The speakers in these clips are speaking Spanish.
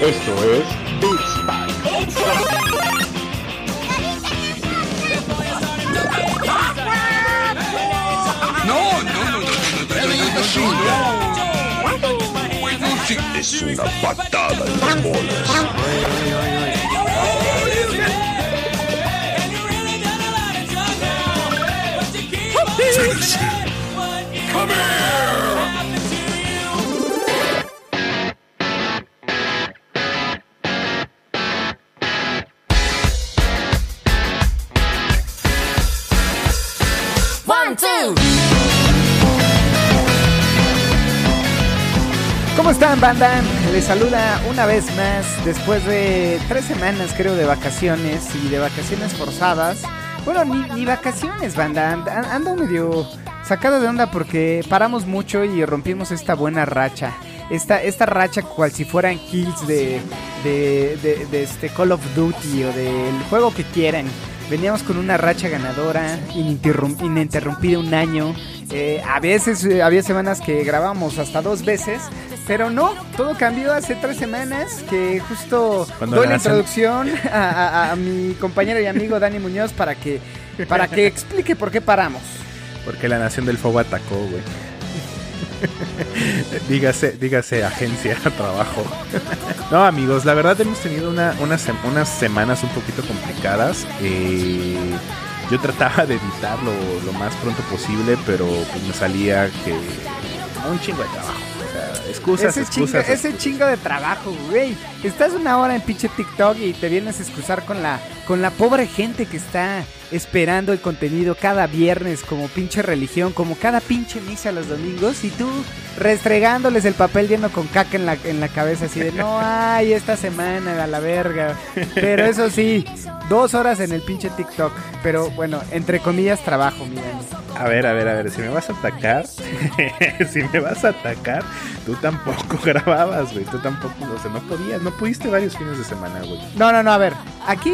Esto es Big Spike. No, no, no, no, no, Es una patada en las bolas. ¿Cómo están, banda? Les saluda una vez más después de tres semanas, creo, de vacaciones y de vacaciones forzadas. Bueno, ni, vacaciones, banda. And- an- Ando medio sacado de onda porque paramos mucho y rompimos esta buena racha. Esta, esta racha cual si fueran kills de, de, de- de este Call of Duty o del juego que quieran. Veníamos con una racha ganadora, ininterrum- ininterrumpida un año. Eh, a veces eh, había semanas que grabamos hasta dos veces, pero no, todo cambió hace tres semanas que justo Cuando doy la introducción a, a- a mi compañero y amigo Dani Muñoz para que, para que explique por qué paramos. Porque la Nación del Fuego atacó, güey. dígase, dígase agencia, trabajo. no, amigos, la verdad hemos tenido una- unas, sem- unas semanas un poquito complicadas. Eh, yo trataba de editarlo lo más pronto posible, pero pues me salía que un chingo de trabajo. O sea, excusas, ese, chingo, excusas. ese chingo de trabajo, güey. Estás una hora en pinche TikTok y te vienes a excusar con la, con la pobre gente que está esperando el contenido cada viernes como pinche religión, como cada pinche misa los domingos y tú restregándoles el papel lleno con caca en la, en la cabeza así de no hay esta semana a la verga. Pero eso sí, dos horas en el pinche TikTok. Pero bueno, entre comillas trabajo, miren. A ver, a ver, a ver, si me vas a atacar, si me vas a atacar, tú tampoco grababas, güey, tú tampoco, o sea, no podías, no pudiste varios fines de semana, güey. No, no, no, a ver. Aquí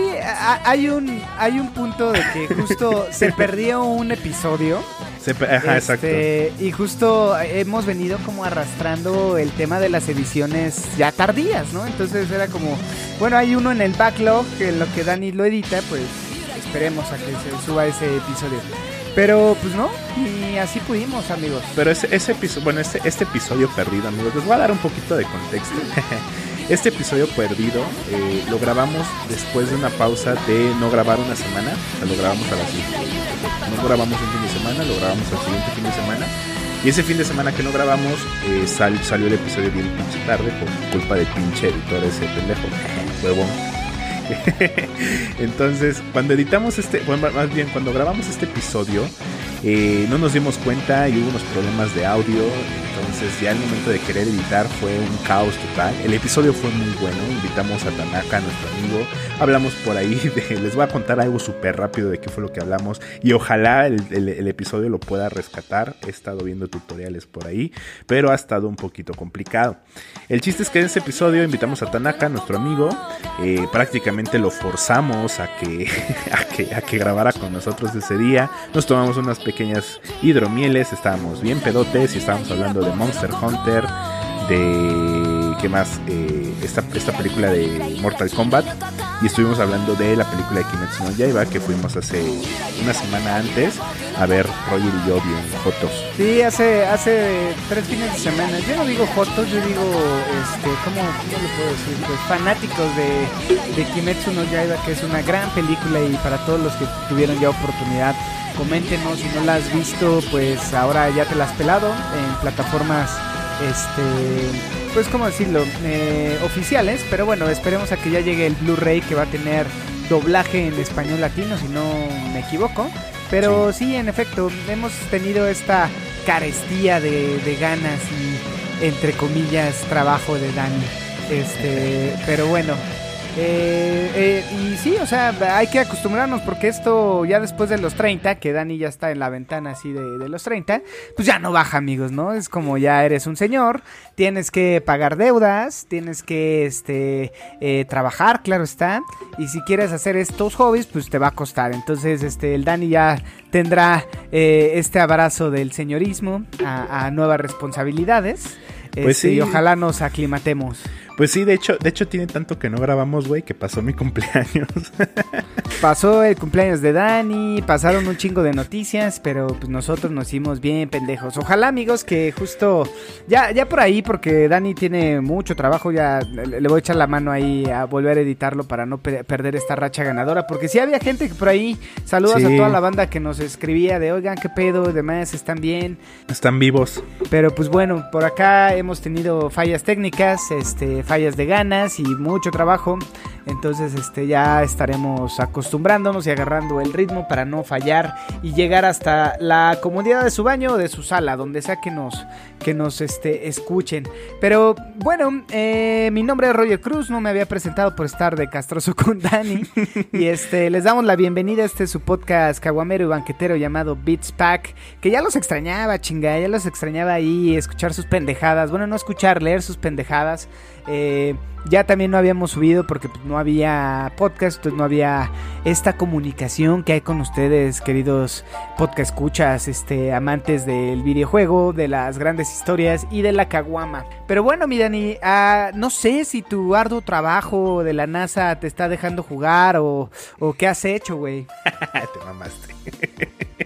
hay un hay un punto de que justo se perdió un episodio. Se Ajá, exacto. este, Y justo hemos venido como arrastrando el tema de las ediciones ya tardías, ¿no? Entonces era como, bueno, hay uno en el backlog, en lo que Dani lo edita, pues esperemos a que se suba ese episodio. Pero pues no, ni así pudimos, amigos. Pero ese, ese episodio, bueno, este, este episodio perdido, amigos, les voy a dar un poquito de contexto. Este episodio perdido eh, lo grabamos después de una pausa de no grabar una semana, o sea, lo grabamos a la siguiente. No grabamos un fin de semana, lo grabamos al siguiente fin de semana. Y ese fin de semana que no grabamos, eh, sal- salió el episodio bien pinche tarde por culpa del pinche editor ese pendejo, huevón. Entonces, cuando editamos este, bueno, más bien cuando grabamos este episodio, eh, no nos dimos cuenta y hubo unos problemas de audio. Entonces, ya el momento de querer editar fue un caos total. El episodio fue muy bueno. Invitamos a Tanaka, nuestro amigo. Hablamos por ahí de. Les voy a contar algo súper rápido de qué fue lo que hablamos. Y ojalá el, episodio lo pueda rescatar. He estado viendo tutoriales por ahí, pero ha estado un poquito complicado. El chiste es que en ese episodio invitamos a Tanaka, nuestro amigo. Eh, prácticamente lo forzamos a que, a, que, a que grabara con nosotros ese día. Nos tomamos unas pequeñas hidromieles, estábamos bien pedotes y estábamos hablando de Monster Hunter, de... ¿Qué más? Eh, esta, esta película de Mortal Kombat. Y estuvimos hablando de la película de Kimetsu no Yaiba que fuimos hace una semana antes a ver Roger y yo bien fotos. Sí, hace, hace tres fines de semana. Yo no digo fotos, yo digo, este, ¿cómo, cómo le puedo decir? Pues fanáticos de, de Kimetsu no Yaiba, que es una gran película y para todos los que tuvieron ya oportunidad, coméntenos si no la has visto, pues ahora ya te la has pelado en plataformas, este, pues cómo decirlo, Eh, oficiales, pero bueno, esperemos a que ya llegue el Blu-ray que va a tener doblaje en español latino, si no me equivoco. Pero sí. en efecto, hemos tenido esta carestía de, de ganas y, entre comillas, trabajo de Dani. Este, pero bueno. Eh, eh, y sí, o sea, hay que acostumbrarnos porque esto ya después de los 30, que Dani ya está en la ventana así de, de los 30, pues ya no baja, amigos, ¿no? Es como ya eres un señor, tienes que pagar deudas, tienes que este, eh, trabajar, claro está, y si quieres hacer estos hobbies, pues te va a costar. Entonces, este, el Dani ya tendrá eh, este abrazo del señorismo a, a nuevas responsabilidades. Pues Este, sí. Y ojalá nos aclimatemos. Pues sí, de hecho, de hecho tiene tanto que no grabamos, güey, que pasó mi cumpleaños. Pasó el cumpleaños de Dani, pasaron un chingo de noticias, pero pues nosotros nos hicimos bien pendejos. Ojalá, amigos, que justo ya, ya por ahí, porque Dani tiene mucho trabajo, ya le, voy a echar la mano ahí a volver a editarlo para no pe- perder esta racha ganadora. Porque sí había gente que por ahí, saludos Sí. a toda la banda que nos escribía de, oigan, qué pedo, demás, están bien. Están vivos. Pero pues bueno, por acá hemos tenido fallas técnicas, este, fallas de ganas y mucho trabajo. Entonces, este, ya estaremos acostumbrándonos y agarrando el ritmo para no fallar y llegar hasta la comodidad de su baño o de su sala, donde sea que nos, este, escuchen. Pero bueno, eh, mi nombre es Roger Cruz, no me había presentado por estar de castroso con Dani. y este, les damos la bienvenida a este su podcast caguamero y banquetero llamado Beats Pack, que ya los extrañaba, chinga, ya los extrañaba ahí, escuchar sus pendejadas. Bueno, no escuchar, leer sus pendejadas. Eh, ya también no habíamos subido porque pues, no había podcast, entonces no había esta comunicación que hay con ustedes, queridos podcast escuchas, este, amantes del videojuego, de las grandes historias y de la caguama. Pero bueno, mi Dani, ah, no sé si tu arduo trabajo de la NASA te está dejando jugar o, o qué has hecho, güey. Te mamaste.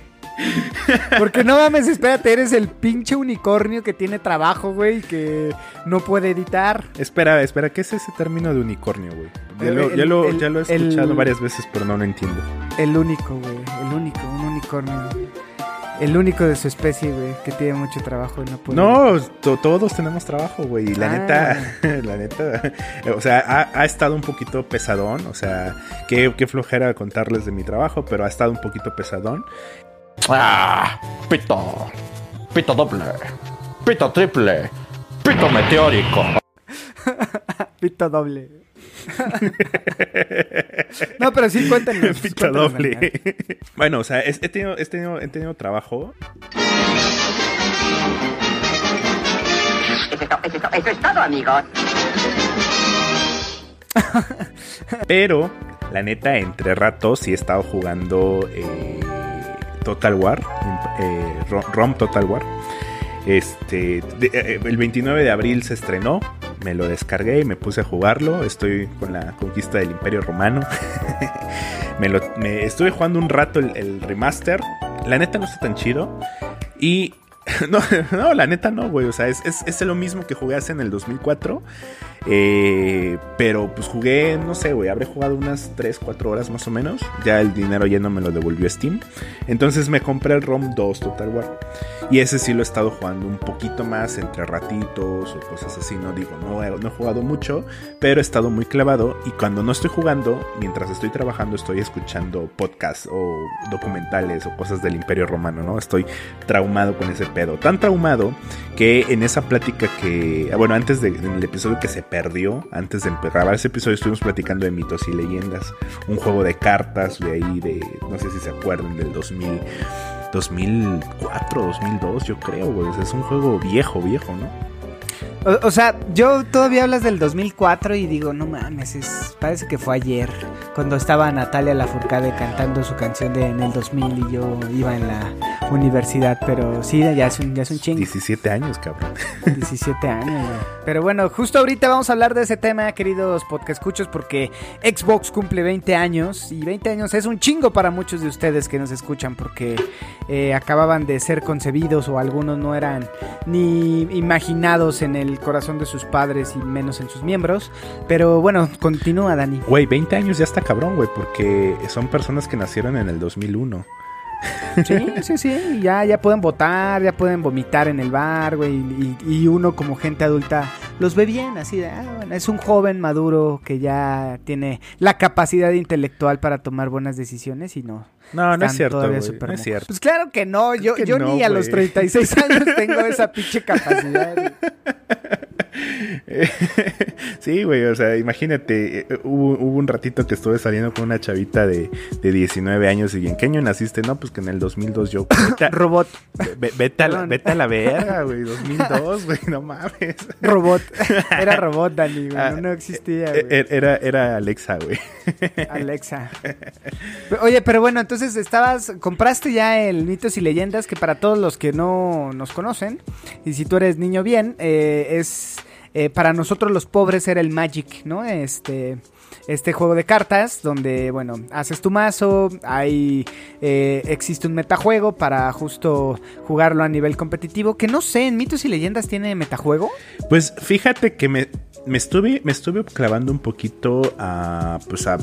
Porque no mames, espérate, eres el pinche unicornio que tiene trabajo, güey, que no puede editar. Espera, espera, ¿qué es ese término de unicornio, güey? Ya, lo, ya, el- lo, el- ya lo he el- escuchado varias veces, pero no lo entiendo. El único, güey. El único, un unicornio. El único de su especie, güey, que tiene mucho trabajo y no puede. No, to- todos tenemos trabajo, güey. Y la Ah. neta, la neta, o sea, ha, ha estado un poquito pesadón. O sea, qué, qué flojera contarles de mi trabajo, pero ha estado un poquito pesadón. Ah, pito. Pito doble. Pito triple. Pito meteórico. Pito doble. no, pero sí, cuéntenos. Pito cuéntenos, doble. Daniel. bueno, o sea, es- he tenido, he tenido, he tenido trabajo. Eso es, to- eso es to- eso es todo, amigos. Pero, la neta, entre ratos sí he estado jugando eh, Total War, eh, Ro- ROM Total War. Este, de- eh, el 29 de abril se estrenó, me lo descargué y me puse a jugarlo. Estoy con la conquista del Imperio Romano. me lo, estuve jugando un rato el, remaster. La neta no está tan chido. Y no, no, la neta no, güey. O sea, es, es, es lo mismo que jugué hace en el 2004. Eh, pero pues jugué, no sé, güey, habré jugado unas 3, 4 horas más o menos. Ya el dinero lleno me lo devolvió Steam. Entonces me compré el ROM 2 Total War. Y ese sí lo he estado jugando un poquito más entre ratitos o cosas así. No digo, no no he jugado mucho, pero he estado muy clavado. Y cuando no estoy jugando, mientras estoy trabajando, estoy escuchando podcasts o documentales o cosas del Imperio Romano, ¿no? Estoy traumado con ese pedo. Tan traumado que en esa plática que, ah, bueno, antes del episodio que se perdió, antes de grabar ese episodio, estuvimos platicando de mitos y leyendas. Un juego de cartas de ahí, de, no sé si se acuerdan, del 2000. 2004, 2002, yo creo, güey. Es un juego viejo, viejo, ¿no? O, o sea, yo todavía hablas del 2004 y digo, no mames, es, parece que fue ayer, cuando estaba Natalia Lafourcade cantando su canción de en el 2000 y yo iba en la universidad, pero sí, ya es un, ya es un chingo. 17 años, cabrón. 17 años, güey. Pero bueno, justo ahorita vamos a hablar de ese tema, queridos podcascuchos, porque Xbox cumple 20 años y 20 años es un chingo para muchos de ustedes que nos escuchan porque eh, acababan de ser concebidos o algunos no eran ni imaginados en el corazón de sus padres y menos en sus miembros. Pero bueno, continúa, Dani. Güey, 20 años ya está cabrón, güey, porque son personas que nacieron en el 2001. Sí, sí, sí, ya, ya pueden votar, ya pueden vomitar en el bar, güey, y, y uno como gente adulta los ve bien, así de, ah, bueno, es un joven maduro que ya tiene la capacidad intelectual para tomar buenas decisiones y no. No, no es cierto, súper no es cierto. Pues claro que no, yo, yo no, ni a los güey. 36 años tengo esa pinche capacidad. Sí, güey, o sea, imagínate, eh, hubo, hubo un ratito que estuve saliendo con una chavita de, de 19 años y ¿en qué año naciste? No, pues que en el 2002 yo... Vete a, Robot. ve- vete a la, vete a la verga, güey, 2002, güey, no mames. Robot. Era robot, Dani, güey. Ah, No, no existía, Eh, güey. eh, Era, era Alexa, güey. Alexa. Oye, pero bueno, entonces estabas, compraste ya el mitos y leyendas que para todos los que no nos conocen, y si tú eres niño bien, eh, es eh, para nosotros los pobres era el Magic, ¿no? Este, este juego de cartas donde, bueno, haces tu mazo, hay, eh, existe un metajuego para justo jugarlo a nivel competitivo, que no sé, en mitos y leyendas tiene metajuego. Pues fíjate que me, me estuve, me estuve clavando un poquito a, pues a,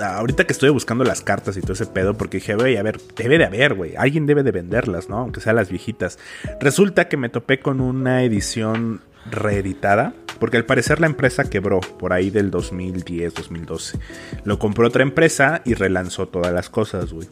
ahorita que estoy buscando las cartas y todo ese pedo, porque dije, güey, a ver, debe de haber, güey, alguien debe de venderlas, ¿no? Aunque sean las viejitas. Resulta que me topé con una edición reeditada, porque al parecer la empresa quebró por ahí del 2010, 2012. Lo compró otra empresa y relanzó todas las cosas, güey.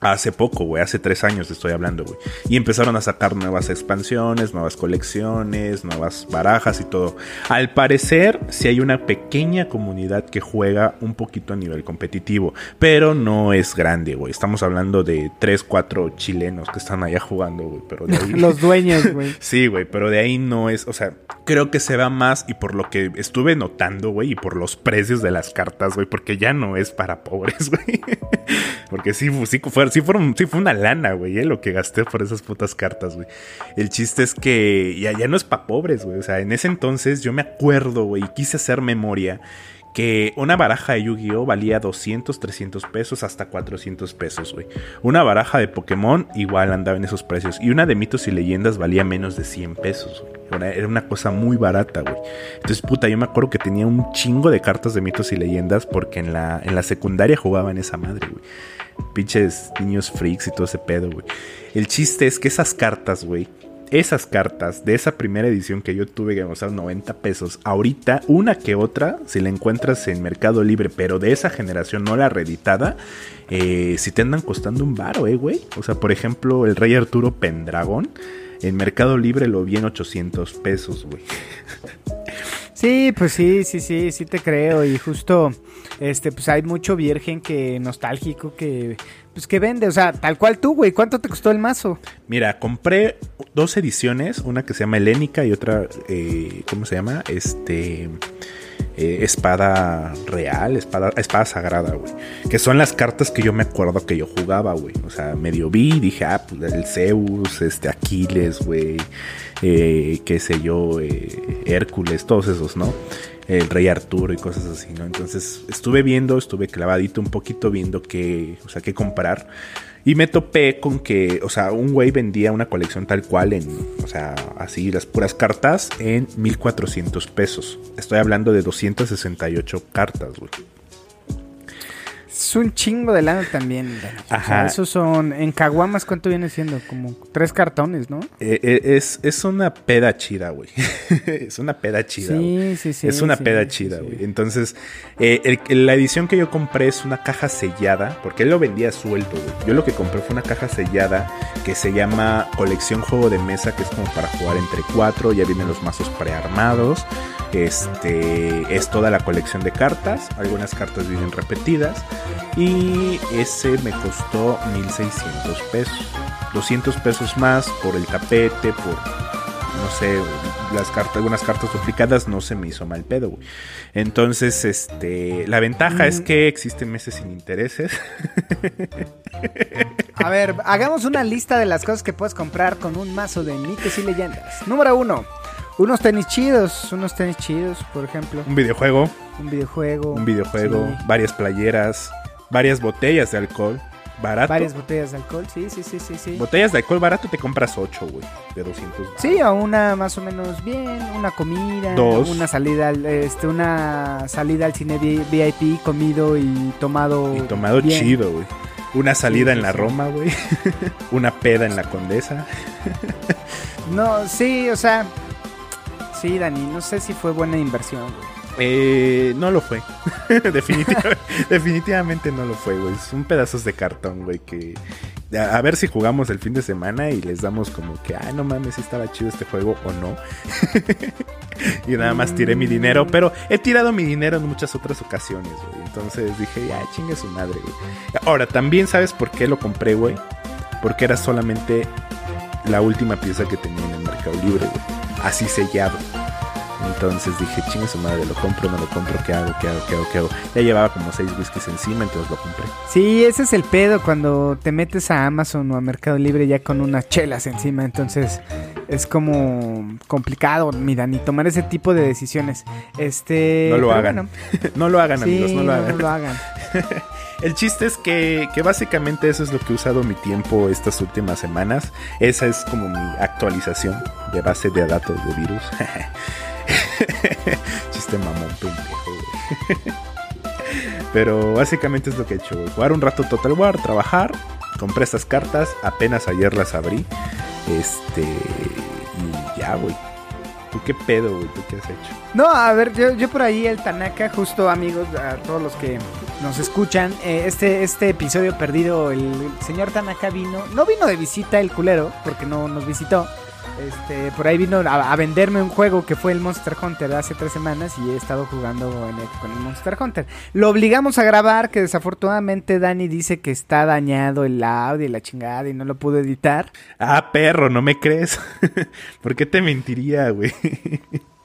Hace poco, güey, hace tres años te estoy hablando, güey. Y empezaron a sacar nuevas expansiones, nuevas colecciones, nuevas barajas y todo. Al parecer, sí hay una pequeña comunidad que juega un poquito a nivel competitivo, pero no es grande, güey. Estamos hablando de tres, cuatro chilenos que están allá jugando, güey. Pero de ahí... Los dueños, güey. Sí, güey, pero de ahí no es, o sea, creo que se va más y por lo que estuve notando, güey, y por los precios de las cartas, güey, porque ya no es para pobres, güey. porque sí, sí, fue, sí, fue una lana, güey, eh, lo que gasté por esas putas cartas, güey. El chiste es que ya, no es para pobres, güey. O sea, en ese entonces yo me acuerdo, güey, quise hacer memoria que una baraja de Yu-Gi-Oh valía 200, 300 pesos hasta 400 pesos, güey. Una baraja de Pokémon igual andaba en esos precios. Y una de mitos y leyendas valía menos de 100 pesos, güey. Era una cosa muy barata, güey. Entonces, puta, yo me acuerdo que tenía un chingo de cartas de mitos y leyendas porque en la, en la secundaria jugaba en esa madre, güey. Pinches niños freaks y todo ese pedo, güey. El chiste es que esas cartas, güey, esas cartas de esa primera edición que yo tuve que costar 90 pesos, ahorita una que otra, si la encuentras en Mercado Libre, pero de esa generación, no la reeditada, eh, si te andan costando un varo, eh, güey. O sea, por ejemplo, el Rey Arturo Pendragón, en Mercado Libre lo vi en 800 pesos, güey. Sí, pues sí, sí, sí, sí te creo. Y justo, este, pues hay mucho virgen que nostálgico que, pues que vende. O sea, tal cual tú, güey. ¿Cuánto te costó el mazo? Mira, compré dos ediciones, una que se llama Helénica y otra, eh, ¿cómo se llama? Este, eh, espada real, espada, espada sagrada, güey. Que son las cartas que yo me acuerdo que yo jugaba, güey. O sea, medio vi, dije, ah, pues el Zeus, este, Aquiles, güey. Eh, qué sé yo, eh, Hércules, todos esos, ¿no? El Rey Arturo y cosas así, ¿no? Entonces estuve viendo, estuve clavadito un poquito viendo qué, o sea, qué comprar. Y me topé con que, o sea, un güey vendía una colección tal cual en, o sea, así las puras cartas en 1400 pesos. Estoy hablando de 268 cartas, güey. Es un chingo de lana también. Dani. O sea, Ajá. esos son, en caguamas, ¿cuánto viene siendo? Como tres cartones, ¿no? Eh, eh, es, es una peda chida, güey. es una peda chida. Sí, sí, sí. es una sí, peda sí, chida, sí. güey. Entonces, eh, el- la edición que yo compré es una caja sellada, porque él lo vendía suelto, güey. Yo lo que compré fue una caja sellada que se llama Colección Juego de Mesa, que es como para jugar entre cuatro. Ya vienen los mazos prearmados. Este es toda la colección de cartas. Algunas cartas vienen repetidas. Y ese me costó 1600 pesos. 200 pesos más por el tapete, por no sé, las cartas, algunas cartas duplicadas, no se me hizo mal pedo, güey. Entonces, este, la ventaja es que existen meses sin intereses. A ver, hagamos una lista de las cosas que puedes comprar con un mazo de mitos y leyendas. Número uno, unos tenis chidos, unos tenis chidos, por ejemplo. un videojuego, Un videojuego. un videojuego, sí, varias playeras, varias botellas de alcohol, barato. varias botellas de alcohol, sí, sí, sí, sí, sí. Botellas de alcohol barato te compras 8, güey, de 200. Sí, a una más o menos bien, una comida, Dos. una salida, al- este, una salida al cine vi- VIP, comido y tomado. Y tomado bien. chido, güey. Una salida sí, en la sí. Roma, güey. Una peda en la Condesa. No, sí, o sea, sí, Dani, no sé si fue buena inversión. güey. Eh, no lo fue. Definitivamente, no lo fue, güey. Son pedazos de cartón, güey, que, A, ver si jugamos el fin de semana y les damos como que, ay, no mames, si estaba chido este juego o no. y nada más tiré mi dinero, pero he tirado mi dinero en muchas otras ocasiones, güey. Entonces dije, ya, chingue su madre, güey. Ahora, también sabes por qué lo compré, güey. Porque era solamente la última pieza que tenía en el Mercado Libre, güey. Así sellado. Entonces dije, chingue su madre, lo compro, no lo compro, ¿qué hago? ¿Qué hago? ¿Qué hago? ¿Qué hago? Ya llevaba como seis whiskies encima, entonces lo compré. Sí, ese es el pedo cuando te metes a Amazon o a Mercado Libre ya con unas chelas encima. Entonces es como complicado, mi Dani, tomar ese tipo de decisiones. Este, No lo hagan. bueno, no lo hagan, sí, amigos, no lo hagan. no lo hagan. El chiste es que, básicamente eso es lo que he usado mi tiempo estas últimas semanas. Esa es como mi actualización de base de datos de virus. Chiste mamón pendejo. Pero básicamente es lo que he hecho. Jugar un rato Total War, trabajar. Compré estas cartas, apenas ayer las abrí. Este. Y ya, güey. ¿Tú qué pedo, güey? ¿Tú qué has hecho? No, a ver, yo, yo por ahí el Tanaka, justo amigos, a todos los que nos escuchan, eh, este, este episodio perdido, el señor Tanaka vino, no vino de visita el culero, porque no nos visitó. Este, por ahí vino a, venderme un juego que fue el Monster Hunter hace tres semanas y he estado jugando en el- con el Monster Hunter. Lo obligamos a grabar, que desafortunadamente Dani dice que está dañado el audio y la chingada y no lo pudo editar. Ah, perro, ¿no me crees? ¿Por qué te mentiría, güey?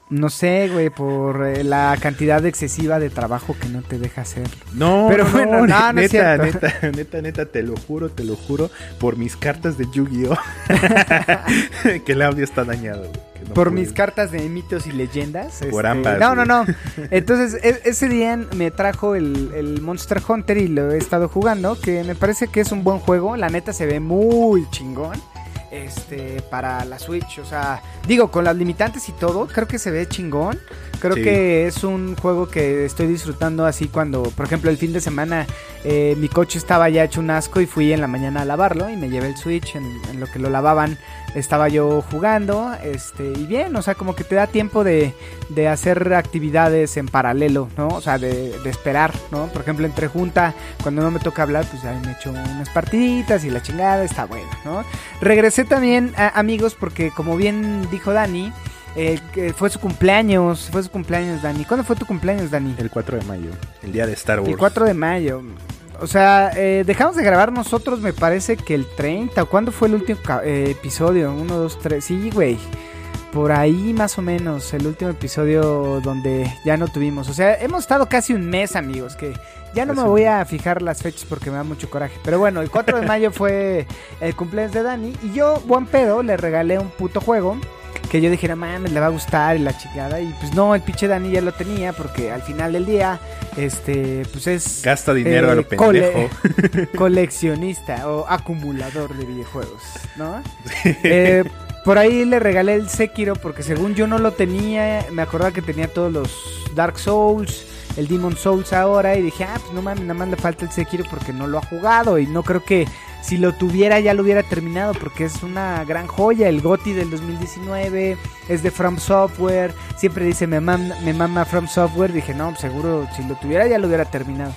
No sé, güey, por eh, la cantidad excesiva de trabajo que no te deja hacer. No, Pero no, bueno, no, no neta, neta, neta, neta, te lo juro, te lo juro, por mis cartas de Yu-Gi-Oh! que el audio está dañado. güey, no por pude. mis cartas de mitos y leyendas. Por este, ambas, No, no, no. Entonces, e- ese día me trajo el, el Monster Hunter y lo he estado jugando, que me parece que es un buen juego. La neta se ve muy chingón. Este, para la Switch, o sea, digo, con las limitantes y todo, creo que se ve chingón. Creo Sí. que es un juego que estoy disfrutando así cuando, por ejemplo, el fin de semana eh, mi coche estaba ya hecho un asco y fui en la mañana a lavarlo y me llevé el Switch en, en lo que lo lavaban estaba yo jugando, este, y bien, o sea, como que te da tiempo de, de hacer actividades en paralelo, ¿no? O sea, de, de esperar, ¿no? Por ejemplo, entre junta, cuando no me toca hablar, pues ahí me echo unas partiditas y la chingada está bueno, ¿no? Regresé también, a- amigos, porque como bien dijo Dani, eh, que fue su cumpleaños, fue su cumpleaños, Dani. ¿Cuándo fue tu cumpleaños, Dani? El 4 de mayo, el día de Star Wars. El 4 de mayo. O sea, eh, dejamos de grabar nosotros, me parece que el 30. ¿o ¿Cuándo fue el último eh, episodio? 1, 2, 3. Sí, güey. Por ahí más o menos, el último episodio donde ya no tuvimos. O sea, hemos estado casi un mes, amigos, que ya no me voy a fijar las fechas porque me da mucho coraje. Pero bueno, el 4 de mayo fue el cumpleaños de Dani y yo, buen pedo, le regalé un puto juego que yo dijera, mames, le va a gustar y la chingada. Y pues no, el pinche Dani ya lo tenía porque al final del día, este, pues es Gasta dinero a lo eh, cole- pendejo. coleccionista o acumulador de videojuegos, ¿no? Eh, por ahí le regalé el Sekiro porque según yo no lo tenía, me acordaba que tenía todos los Dark Souls, el Demon Souls ahora y dije, ah, pues no mames, nada más le falta el Sekiro porque no lo ha jugado y no creo que si lo tuviera ya lo hubiera terminado porque es una gran joya, el GOTY del 2019, es de From Software, siempre dice me mama, me mama From Software, dije, no, pues seguro si lo tuviera ya lo hubiera terminado.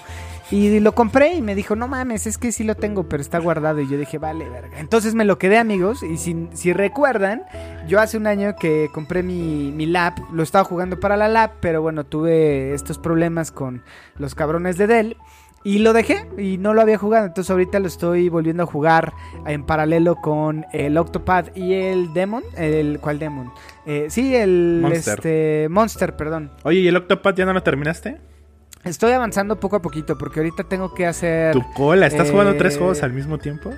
Y lo compré y me dijo, no mames, es que sí lo tengo, pero está guardado. Y yo dije, vale, verga. Entonces me lo quedé, amigos. Y si, si recuerdan, yo hace un año que compré mi, mi lap, lo estaba jugando para la lap, pero bueno, tuve estos problemas con los cabrones de Dell. Y lo dejé y no lo había jugado. Entonces ahorita lo estoy volviendo a jugar en paralelo con el Octopad y el Demon. El, ¿Cuál Demon? Eh, sí, el Monster. Este, Monster, perdón. Oye, ¿y el Octopath ya no lo terminaste? Estoy avanzando poco a poquito porque ahorita tengo que hacer... Tu cola, ¿estás jugando Eh, tres juegos al mismo tiempo?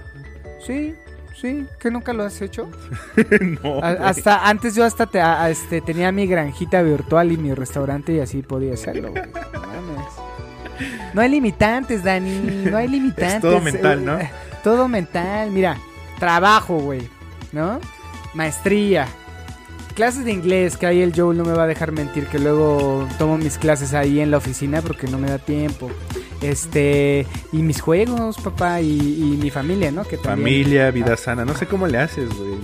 Sí, sí, que nunca lo has hecho. no. A- hasta antes yo hasta te- a- este, tenía mi granjita virtual y mi restaurante y así podía hacerlo. güey. No hay limitantes, Dani, no hay limitantes. Es todo mental, ¿no? Eh, Todo mental, mira, trabajo, güey, ¿no? Maestría. Clases de inglés, que ahí el Joel no me va a dejar mentir, que luego tomo mis clases ahí en la oficina porque no me da tiempo. Este, y mis juegos, papá, y, y mi familia, ¿no? Que también- Familia, vida sana. No sé cómo le haces, güey.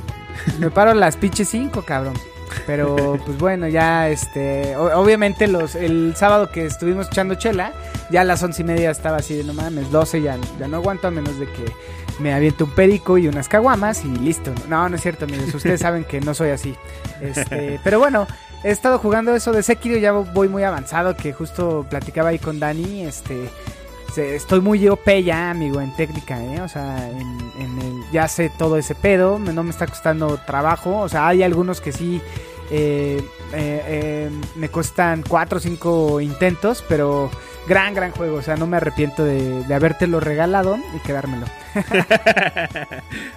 me paro las pinches 5, cabrón. Pero pues bueno, ya este. obviamente los el sábado que estuvimos echando chela, ya a las once y media estaba así de no mames, 12 ya, ya no aguanto a menos de que me aviento un perico y unas caguamas y listo. No, no es cierto, amigos. Ustedes saben que no soy así. Este, pero bueno, he estado jugando eso de Sekiro, ya voy muy avanzado, que justo platicaba ahí con Dani, este... Estoy muy OP ya, amigo, en técnica, ¿eh? O sea, en, en el, ya sé todo ese pedo, no me está costando trabajo. O sea, hay algunos que sí eh, eh, eh, me cuestan 4 o 5 intentos, pero gran, gran juego. O sea, no me arrepiento de, de habértelo regalado y quedármelo.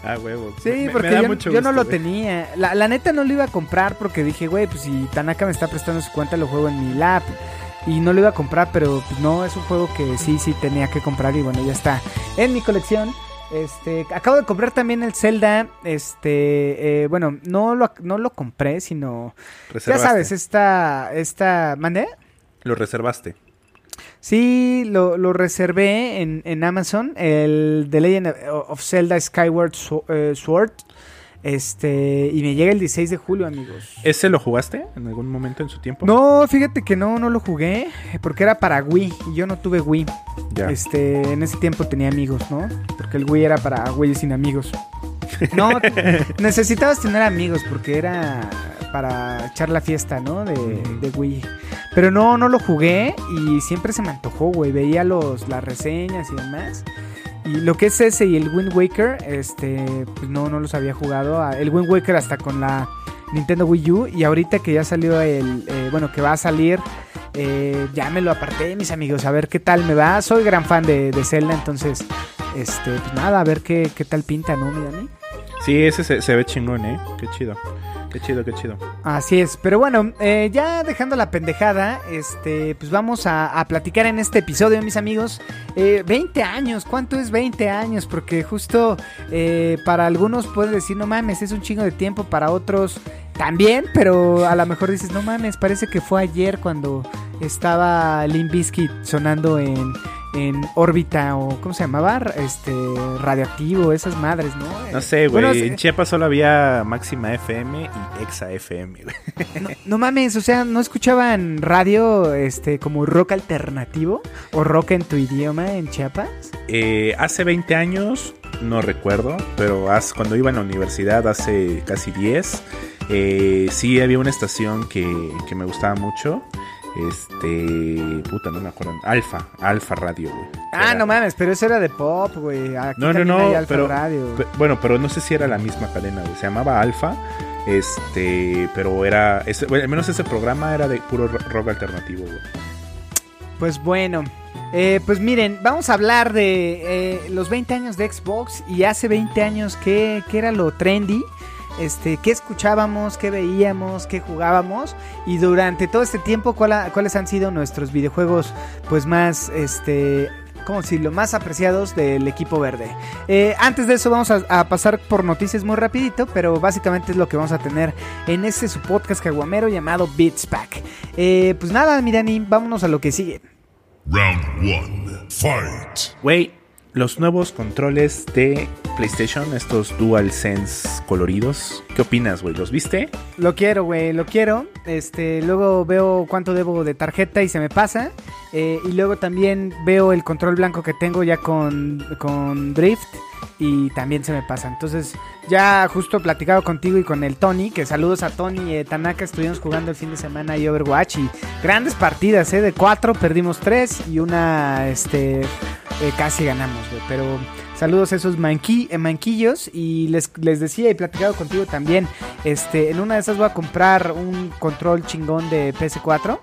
Ah, huevo. Sí, Me- porque yo, no lo güey. tenía. La, la neta no lo iba a comprar porque dije, güey, pues si Tanaka me está prestando su cuenta, lo juego en mi lap. Y no lo iba a comprar, pero pues no, es un juego que sí, sí tenía que comprar y bueno, ya está en mi colección. Este, acabo de comprar también el Zelda, este, eh, bueno, no lo, no lo compré, sino, ya sabes, esta, esta, ¿mandé? Lo reservaste. Sí, lo, lo reservé en, en Amazon, el The Legend of Zelda Skyward eh, Sword, este, y me llega el 16 de julio, amigos. ¿Ese lo jugaste en algún momento en su tiempo? No, fíjate que no, no lo jugué, porque era para Wii, y yo no tuve Wii. Ya. Este, en ese tiempo tenía amigos, ¿no? Porque el Wii era para güeyes sin amigos. No, necesitabas tener amigos porque era para echar la fiesta, ¿no? De, de Wii. Pero no, no lo jugué y siempre se me antojó, güey. Veía los, las reseñas y demás. Y lo que es ese y el Wind Waker, este, pues no, no los había jugado. Ah, El Wind Waker hasta con la Nintendo Wii U. Y ahorita que ya salió el, eh, bueno, que va a salir, eh, ya me lo aparté, mis amigos, a ver qué tal me va. Soy gran fan de, de Zelda, entonces, este, pues nada, a ver qué, qué tal pinta, ¿no, mi Dani? Sí, ese se, se ve chingón, ¿eh? Qué chido. Qué chido, qué chido. Así es, pero bueno, eh, ya dejando la pendejada, este, pues vamos a, platicar en este episodio, mis amigos. Eh, 20 años, ¿cuánto es 20 años? Porque justo eh, para algunos puede decir, no mames, es un chingo de tiempo, para otros también, pero a lo mejor dices, no mames, parece que fue ayer cuando estaba Limp Bizkit sonando en, en órbita o, ¿cómo se llamaba? Este, radioactivo, esas madres, ¿no? No sé, güey. Bueno, en Chiapas solo había Máxima FM y Exa FM, güey. No, no mames, o sea, ¿no escuchaban radio este como rock alternativo o rock en tu idioma en Chiapas? Eh, hace 20 años, no recuerdo, pero hace- cuando iba en la universidad, hace casi 10, eh, sí había una estación que, que me gustaba mucho. Este. Puta, no me acuerdo. Alfa, Alfa Radio, güey. Ah, Era- no mames, pero eso era de pop, güey. Aquí No, no, no, hay Alfa pero, Radio. bueno, pero no sé si era la misma cadena, güey. Se llamaba Alfa, este, pero era, ese- bueno, al menos ese programa era de puro ro- rock alternativo, güey. Pues bueno, eh, pues miren, vamos a hablar de eh, los 20 años de Xbox y hace 20 años qué, qué era lo trendy, este, qué escuchábamos, qué veíamos, qué jugábamos y durante todo este tiempo cuál ha- cuáles han sido nuestros videojuegos pues más, este, ¿cómo decirlo? Más apreciados del equipo verde. Eh, antes de eso vamos a, a pasar por noticias muy rapidito, pero básicamente es lo que vamos a tener en este su podcast caguamero llamado Beats Pack. Eh, pues nada, mi Dani, vámonos a lo que sigue. Round one. Fight. Güey, los nuevos controles de PlayStation, estos DualSense coloridos, ¿qué opinas, güey? ¿Los viste? Lo quiero, güey, lo quiero. Este, luego veo cuánto debo de tarjeta y se me pasa. Eh, y luego también veo el control blanco que tengo ya con, con Drift y también se me pasa. Entonces, ya justo platicado contigo y con el Tony, que saludos a Tony y eh, Tanaka, estuvimos jugando el fin de semana y Overwatch y grandes partidas, ¿eh? De cuatro perdimos tres y una, este, eh, casi ganamos. Pero saludos a esos manqui- eh, manquillos y les, les decía y platicado contigo también, este, en una de esas voy a comprar un control chingón de PS4.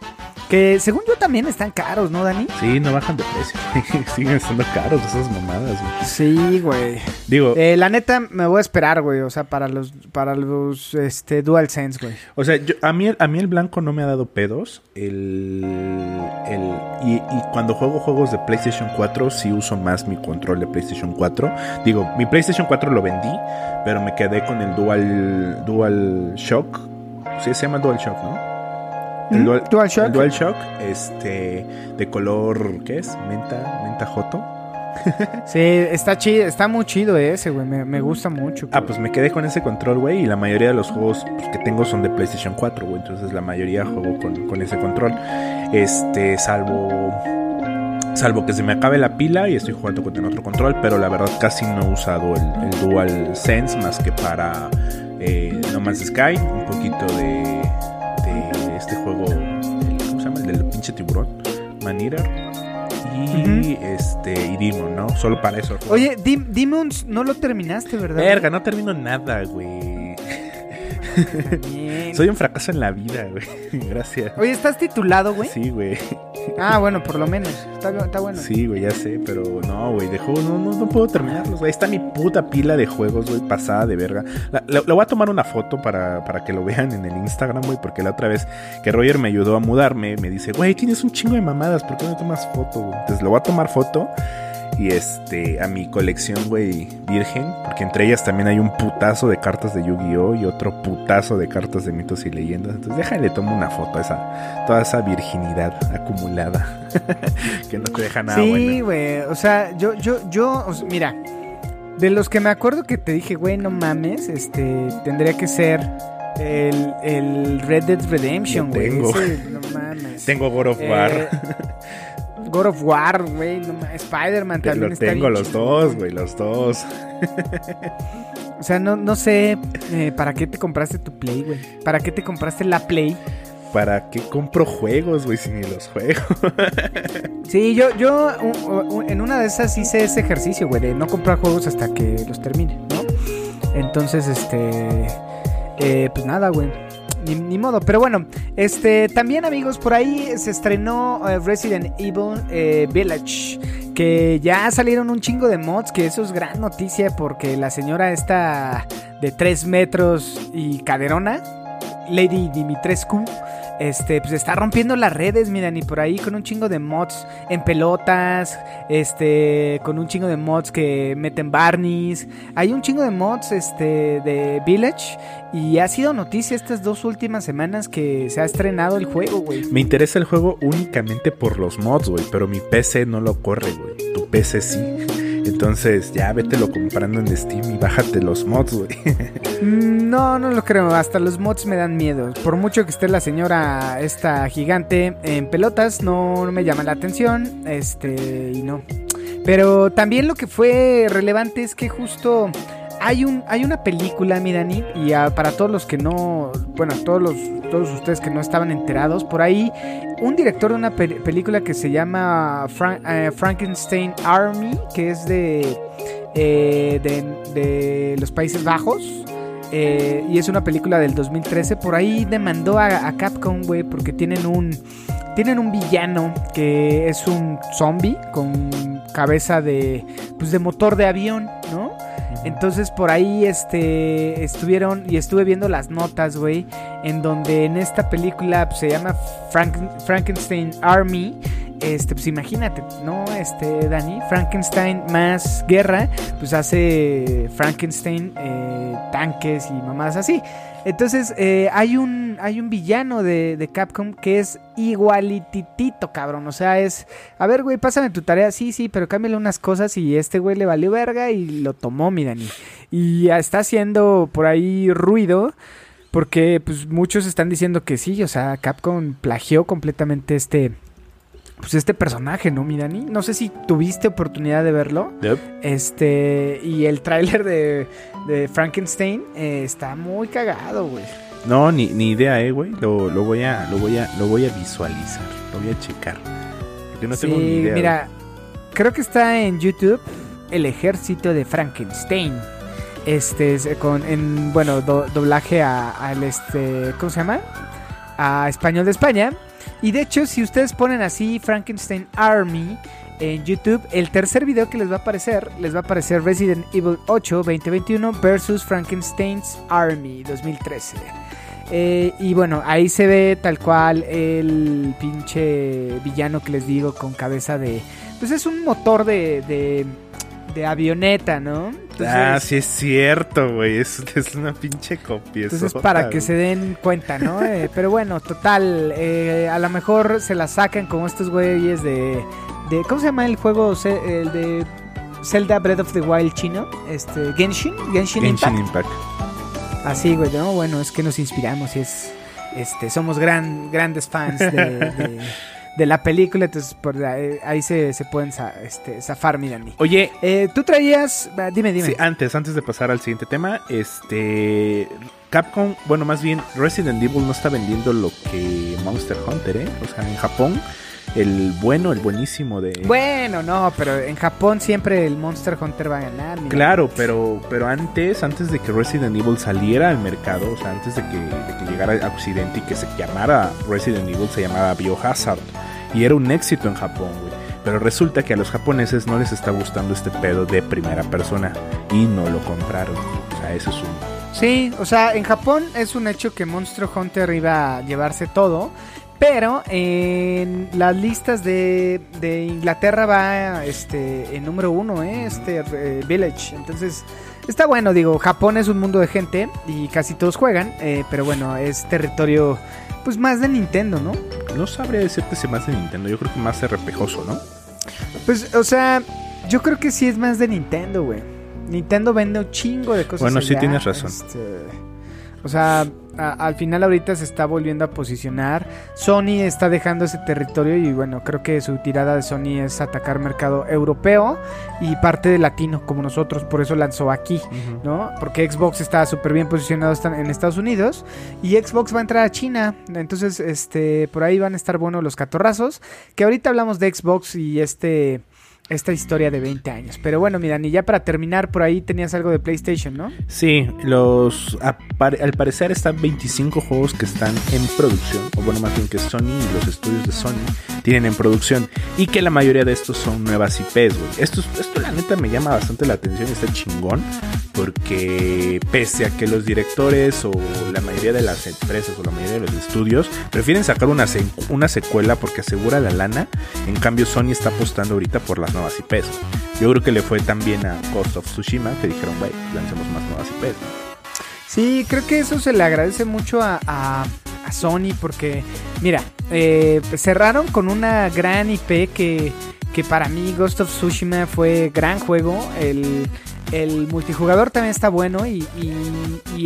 Que según yo también están caros, ¿no, Dani? Sí, no bajan de precio. Siguen estando caros esas mamadas, güey. Sí, güey. Digo, Eh, la neta, me voy a esperar, güey. O sea, para los, para los, este, DualSense, güey. o sea, yo- a, mí, a mí el blanco no me ha dado pedos. El, el, y, y cuando juego juegos de PlayStation 4, sí uso más mi control de PlayStation 4. Digo, mi PlayStation 4 lo vendí, pero me quedé con el Dual, Dual Shock. Sí, se llama Dual Shock, ¿no? El ¿Mm? Dual, DualShock. el DualShock, este, de color, ¿qué es? Menta, menta joto. Sí, está chido, está muy chido ese, güey. Me, me gusta mucho. Ah, pues me quedé con ese control, güey, y la mayoría de los juegos pues, que tengo son de PlayStation 4, güey, entonces la mayoría juego con, con ese control. Este, salvo Salvo que se me acabe la pila y estoy jugando con el otro control, pero la verdad casi no he usado el, el Dual Sense más que para eh, No Man's Sky, un poquito de pinche tiburón, Man Eater. Y este, y Demon, ¿no? Solo para eso. Oye, Dim- Demons no lo terminaste, ¿verdad? Verga, no termino nada, güey. Soy un fracaso en la vida, güey. Gracias. Oye, ¿estás titulado, güey? Sí, güey. Ah, bueno, por lo menos. Está, está bueno. Sí, güey, ya sé, pero no, güey, de juegos no, no, no puedo terminarlos, güey. Está mi puta pila de juegos, güey, pasada de verga. La, la- voy a tomar una foto para, para que lo vean en el Instagram, güey, porque la otra vez que Roger me ayudó a mudarme, me dice, güey, tienes un chingo de mamadas, ¿por qué no tomas foto, güey? Entonces le voy a tomar foto y este, a mi colección, güey, virgen, porque entre ellas también hay un putazo de cartas de Yu-Gi-Oh! y otro putazo de cartas de mitos y leyendas. Entonces déjale, tomo una foto a esa, toda esa virginidad acumulada que no te deja nada sí, güey. O sea, yo, yo, yo, o sea, mira, de los que me acuerdo que te dije, güey, no mames, este, tendría que ser el, el Red Dead Redemption, güey. tengo. Ese, no mames. Tengo God of Eh, War. God of War, güey, no. Spider-Man también lo está tengo bien los dos, güey, los dos. O sea, no, no sé eh, para qué te compraste tu Play, güey. ¿Para qué te compraste la Play? ¿Para qué compro juegos, güey, si ni los juego? Sí, yo, yo en una de esas hice ese ejercicio, güey, de no comprar juegos hasta que los termine, ¿no? Entonces, este, eh, pues nada, güey. Ni, modo, pero bueno, este, también amigos, por ahí se estrenó eh, Resident Evil eh, Village, que ya salieron un chingo de mods, que eso es gran noticia porque la señora esta de 3 metros y caderona, Lady Dimitrescu, este, pues está rompiendo las redes, miren, y por ahí con un chingo de mods en pelotas, este, con un chingo de mods que meten barnies. Hay un chingo de mods, este, de Village, y ha sido noticia estas dos últimas semanas que se ha estrenado el juego, güey. Me interesa el juego únicamente por los mods, güey, pero mi PC no lo corre, güey. Tu PC sí. Entonces, ya vételo comprando en Steam y bájate los mods, güey. Mm, No, no lo creo. Hasta los mods me dan miedo. Por mucho que esté la señora esta gigante en pelotas, no, no me llama la atención. Este, y no. Pero también lo que fue relevante es que justo hay un hay una película, mi Dani, y para todos los que no, bueno, todos los todos ustedes que no estaban enterados, por ahí un director de una pe- película que se llama eh, Frankenstein Army, que es de eh, de, de los Países Bajos. eh, y es una película del 2013. Por ahí demandó a, a Capcom, güey, porque tienen un. Tienen un villano que es un zombie con cabeza de. Pues de motor de avión, ¿no? Entonces por ahí este estuvieron y estuve viendo las notas, güey, en donde en esta película pues, se llama Franken- Frankenstein Army. Este, pues imagínate, ¿no? Este, Dani, Frankenstein más guerra, pues hace Frankenstein eh, tanques y mamadas así. Entonces, eh, hay un hay un villano de, de Capcom que es igualititito, cabrón. O sea, es. A ver, güey, pásame tu tarea. Sí, sí, pero cámbiale unas cosas. Y este güey le valió verga y lo tomó, mi Dani. Y está haciendo por ahí ruido. Porque, pues, muchos están diciendo que sí. O sea, Capcom plagió completamente este. Pues este personaje, ¿no, mi Dani? No sé si tuviste oportunidad de verlo. Yep. Este. Y el tráiler de, de Frankenstein eh, está muy cagado, güey. No, ni, ni idea, eh, güey. Lo, lo voy a, lo voy a, lo voy a visualizar, lo voy a checar. Porque no tengo ni Sí, idea. mira, creo que está en YouTube El Ejército de Frankenstein. Este es con en bueno, do- doblaje a- al este, ¿cómo se llama? A español de España. Y de hecho, si ustedes ponen así Frankenstein Army en YouTube, el tercer video que les va a aparecer, les va a aparecer Resident Evil 8 2021 versus Frankenstein's Army 2013. Eh, y bueno, ahí se ve tal cual el pinche villano que les digo con cabeza de... Pues es un motor de, de, de avioneta, ¿no? Entonces, ah, sí es cierto, güey. Es, es una pinche copia. entonces para que se den cuenta, ¿no? Eh, pero bueno, total, eh, a lo mejor se la sacan como estos güeyes de, de... ¿Cómo se llama el juego? El de Zelda Breath of the Wild chino. Este, Genshin, Genshin, Impact. Genshin Impact. Así, güey, no, bueno, es que nos inspiramos y es, este, somos gran, grandes fans de, de, de la película, entonces por ahí, ahí se, se pueden este, zafar, mi Dani. Oye, Eh, Tú traías, dime, dime. Sí, antes, antes de pasar al siguiente tema, este Capcom, bueno, más bien Resident Evil no está vendiendo lo que Monster Hunter, ¿eh? O sea, en Japón, el bueno, el buenísimo de... Bueno, no, pero en Japón siempre el Monster Hunter va a ganar. mi Claro, pero, pero antes, antes de que Resident Evil saliera al mercado, o sea, antes de que, de que llegara a Occidente y que se llamara Resident Evil, se llamaba Biohazard. Y era un éxito en Japón, güey. Pero resulta que a los japoneses no les está gustando este pedo de primera persona. Y no lo compraron. O sea, eso es un... Sí, o sea, en Japón es un hecho que Monster Hunter iba a llevarse todo, pero en las listas de, de Inglaterra va este en número uno, ¿eh? este eh, Village. Entonces está bueno, digo, Japón es un mundo de gente y casi todos juegan, eh, pero bueno, es territorio pues más de Nintendo, ¿no? No sabría decirte si más de Nintendo. Yo creo que más RPGoso, ¿no? Pues, o sea, yo creo que sí es más de Nintendo, güey. Nintendo vende un chingo de cosas. Bueno, sí tienes razón. este, o sea, a- al final ahorita se está volviendo a posicionar. Sony está dejando ese territorio y bueno, creo que su tirada de Sony es atacar mercado europeo y parte de latino como nosotros, por eso lanzó aquí, ¿no? Porque Xbox está súper bien posicionado en Estados Unidos y Xbox va a entrar a China, entonces este por ahí van a estar buenos los catorrazos, que ahorita hablamos de Xbox y este esta historia de 20 años. Pero bueno, mira, ni ya para terminar, por ahí tenías algo de PlayStation, ¿no? Sí, los al parecer están 25 juegos que están en producción, o bueno, más bien que Sony y los estudios de Sony tienen en producción, y que la mayoría de estos son nuevas IPs, güey. Esto, esto la neta me llama bastante la atención, está chingón, porque pese a que los directores o la mayoría de las empresas o la mayoría de los estudios prefieren sacar una, una secuela porque asegura la lana, en cambio Sony está apostando ahorita por las nuevas IPs. Yo creo que le fue también a Ghost of Tsushima que dijeron, güey, lancemos más nuevas IPs. Sí, creo que eso se le agradece mucho a Sony porque, mira, eh, cerraron con una gran IP que, que para mí Ghost of Tsushima fue gran juego. El, el multijugador también está bueno y,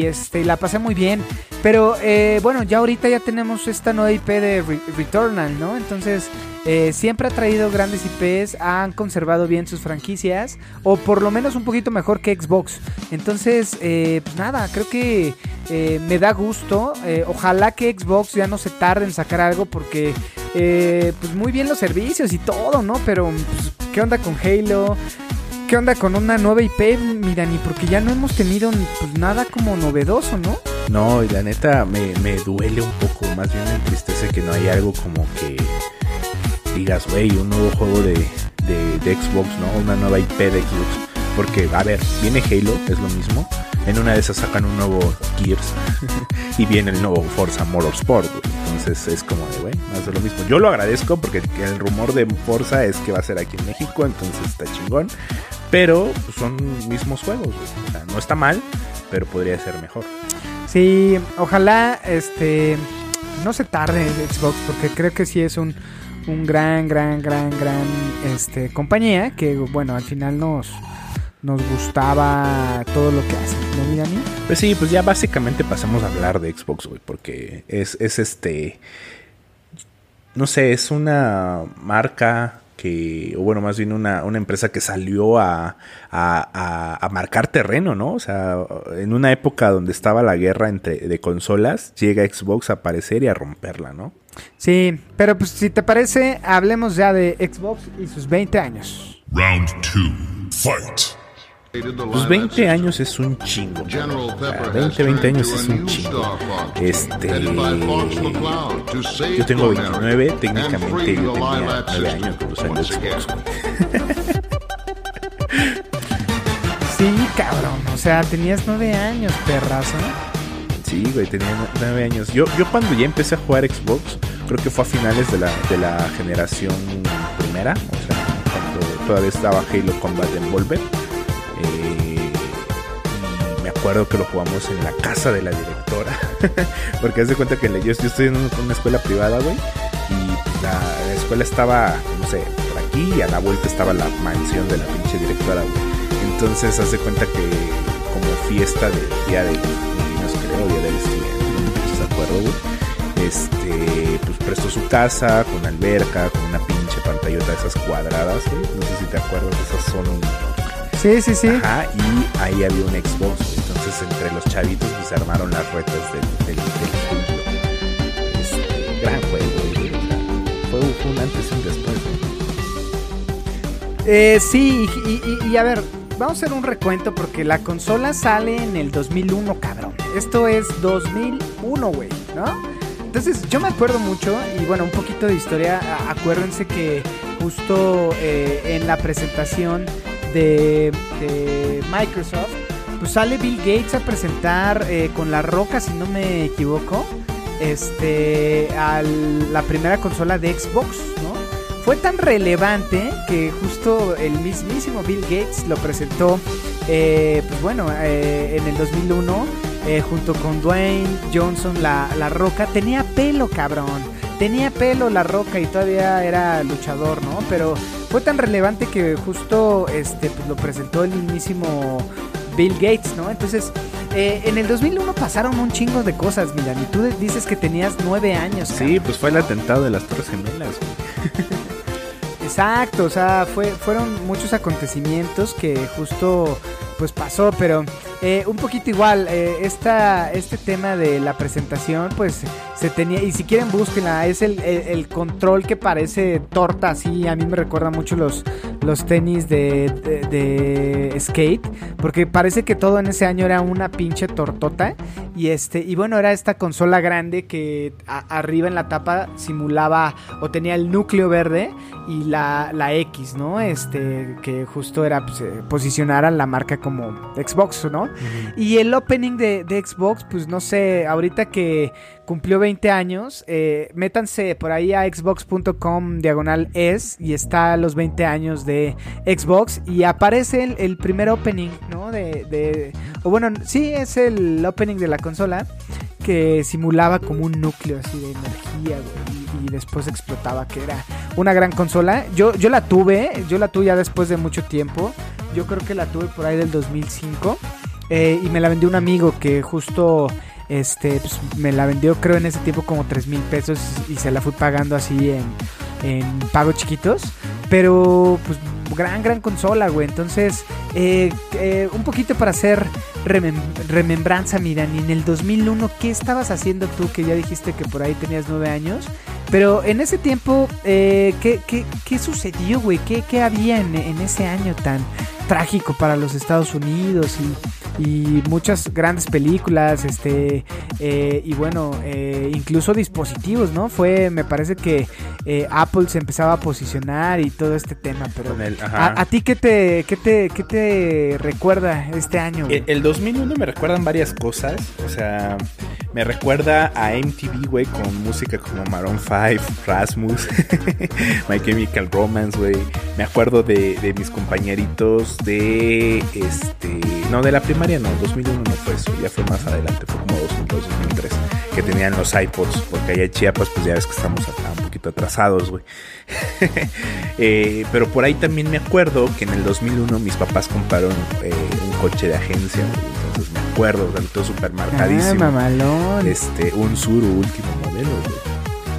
este, la pasé muy bien. Pero eh, bueno, ya ahorita ya tenemos esta nueva IP de Re- Returnal, ¿no? Entonces, eh, siempre ha traído grandes IPs, han conservado bien sus franquicias, o por lo menos un poquito mejor que Xbox. Entonces, eh, pues nada, creo que eh, me da gusto. Ojalá que Xbox ya no se tarde en sacar algo porque, pues muy bien los servicios y todo, ¿no? Pero, pues, ¿qué onda con Halo? ¿Qué onda con una nueva IP, Mirani? Porque ya no hemos tenido pues, nada como novedoso, ¿no? No, y la neta me, me duele un poco, más bien me entristece que no hay algo como que digas, güey, un nuevo juego de, de, de Xbox, ¿no? Una nueva IP de Xbox. Porque, a ver, viene Halo, es lo mismo. En una de esas sacan un nuevo Gears y viene el nuevo Forza Motorsport, güey. Entonces es como de, güey, más de lo mismo. Yo lo agradezco porque el rumor de Forza es que va a ser aquí en México, entonces está chingón. Pero pues, son mismos juegos, güey. O sea, no está mal, pero podría ser mejor. Sí, ojalá este no se tarde Xbox porque creo que sí es un, un gran, gran, gran, gran este compañía que bueno al final nos nos gustaba todo lo que hace, ¿no? Pues sí, pues ya básicamente pasamos a hablar de Xbox, güey, porque es, es este. No sé, es una marca que, o bueno, más bien una, una empresa que salió a, a, a- a marcar terreno, ¿no? O sea, en una época donde estaba la guerra entre, de consolas, llega Xbox a aparecer y a romperla, ¿no? Sí, pero pues si te parece, hablemos ya de Xbox y sus 20 años. Round two. Fight. Pues 20 años es un chingo. O sea, Pepper 20, 20 años es un chingo. Este. Yo tengo 29, técnicamente yo tenía 9 años cuando salió Xbox. Sí, cabrón, o sea, tenías 9 años, perrazo. Sí, güey, tenía 9 años. Yo, yo cuando ya empecé a jugar Xbox, creo que fue a finales de la, de la generación primera, o sea, cuando todavía estaba Halo Combat Evolved. Eh, acuerdo que lo jugamos en la casa de la directora. Porque haz de cuenta que yo, yo estoy en un- una escuela privada, güey. Y pues, la, la escuela estaba, no sé, por aquí y a la vuelta estaba la mansión de la pinche directora, güey. Entonces haz de cuenta que como fiesta del día de niños, creo, día del estudiante, no me acuerdo, güey. este, pues prestó su casa con alberca, con una pinche pantallota de esas cuadradas, güey. No sé si te acuerdas, esas son Sí, sí, sí. Ajá, y ahí había un Xbox. Entre los chavitos, pues armaron las retas del, del, del. Este, gran juego, sea, fue, un antes y un después. Eh, sí, y, a ver, vamos a hacer un recuento porque la consola sale en el 2001, cabrón. Esto es 2001, güey, ¿no? Entonces, yo me acuerdo mucho, y bueno, un poquito de historia. Acuérdense que justo eh, en la presentación de Microsoft, pues sale Bill Gates a presentar eh, con la roca, si no me equivoco, este, la primera consola de Xbox, ¿no? Fue tan relevante que justo el mismísimo Bill Gates lo presentó, eh, pues bueno, eh, en el 2001, eh, junto con Dwayne Johnson, la, la roca. Tenía pelo, cabrón. Tenía pelo la roca y todavía era luchador, ¿no? Pero fue tan relevante que justo este, pues lo presentó el mismísimo Bill Gates, ¿no? Entonces, eh, en el 2001 pasaron un chingo de cosas, Milan. Y tú dices que tenías nueve años. Sí, cabrón. pues fue el atentado de las Torres Gemelas, güey. Exacto, o sea, fue, fueron muchos acontecimientos que justo pues pasó, pero eh, un poquito igual, eh, esta, este tema de la presentación pues se tenía, y si quieren búsquenla, es el, el- control que parece torta, así, a mí me recuerda mucho los, los tenis de, de- de skate, porque parece que todo en ese año era una pinche tortota, y este, y bueno, era esta consola grande que a- arriba en la tapa simulaba o tenía el núcleo verde y la, la X, ¿no? Este, que justo era pues, eh, posicionar a la marca como Xbox, ¿no? Y el opening de, de Xbox, pues no sé, ahorita que cumplió 20 años, eh, métanse por ahí a xbox.com diagonal es y está los 20 años de Xbox y aparece el, primer opening, ¿no? De, de, o bueno, sí, es el opening de la consola que simulaba como un núcleo así de energía, y después explotaba, que era una gran consola. Yo, yo la tuve, yo la tuve ya después de mucho tiempo. Yo creo que la tuve por ahí del 2005. eh, y me la vendió un amigo que justo este pues, me la vendió creo en ese tiempo como 3 mil pesos y se la fui pagando así en, en pagos chiquitos. Pero pues gran, gran consola, güey. Entonces, eh, eh, un poquito para hacer remem- remembranza, mira, en el 2001, ¿qué estabas haciendo tú? Que ya dijiste que por ahí tenías nueve años. Pero en ese tiempo, eh, ¿qué, qué, qué sucedió, güey? ¿Qué, qué había en, en ese año tan trágico para los Estados Unidos? Y, y muchas grandes películas, este, eh, y bueno, eh, incluso dispositivos, ¿no? Fue, me parece que eh, Apple se empezaba a posicionar y todo este tema, pero... El-. ¿A, a ti qué te, qué, te, qué te recuerda este año? güey? El, el 2001 me recuerdan varias cosas. O sea, me recuerda a MTV, güey, con música como Maroon 5, Rasmus, My Chemical Romance, güey. Me acuerdo de, de mis compañeritos de este. No, de la primaria no, 2001 no fue eso, ya fue más adelante, fue como 2002, 2003, que tenían los iPods, porque allá en Chiapas, pues ya ves que estamos acá un poquito atrasados, güey. Eh, pero por ahí también me acuerdo que en el 2001 mis papás compraron eh, un coche de agencia. Entonces me acuerdo, o sea, todo súper Ah, marcadísimo. mamalón. este, un Suru último modelo, güey.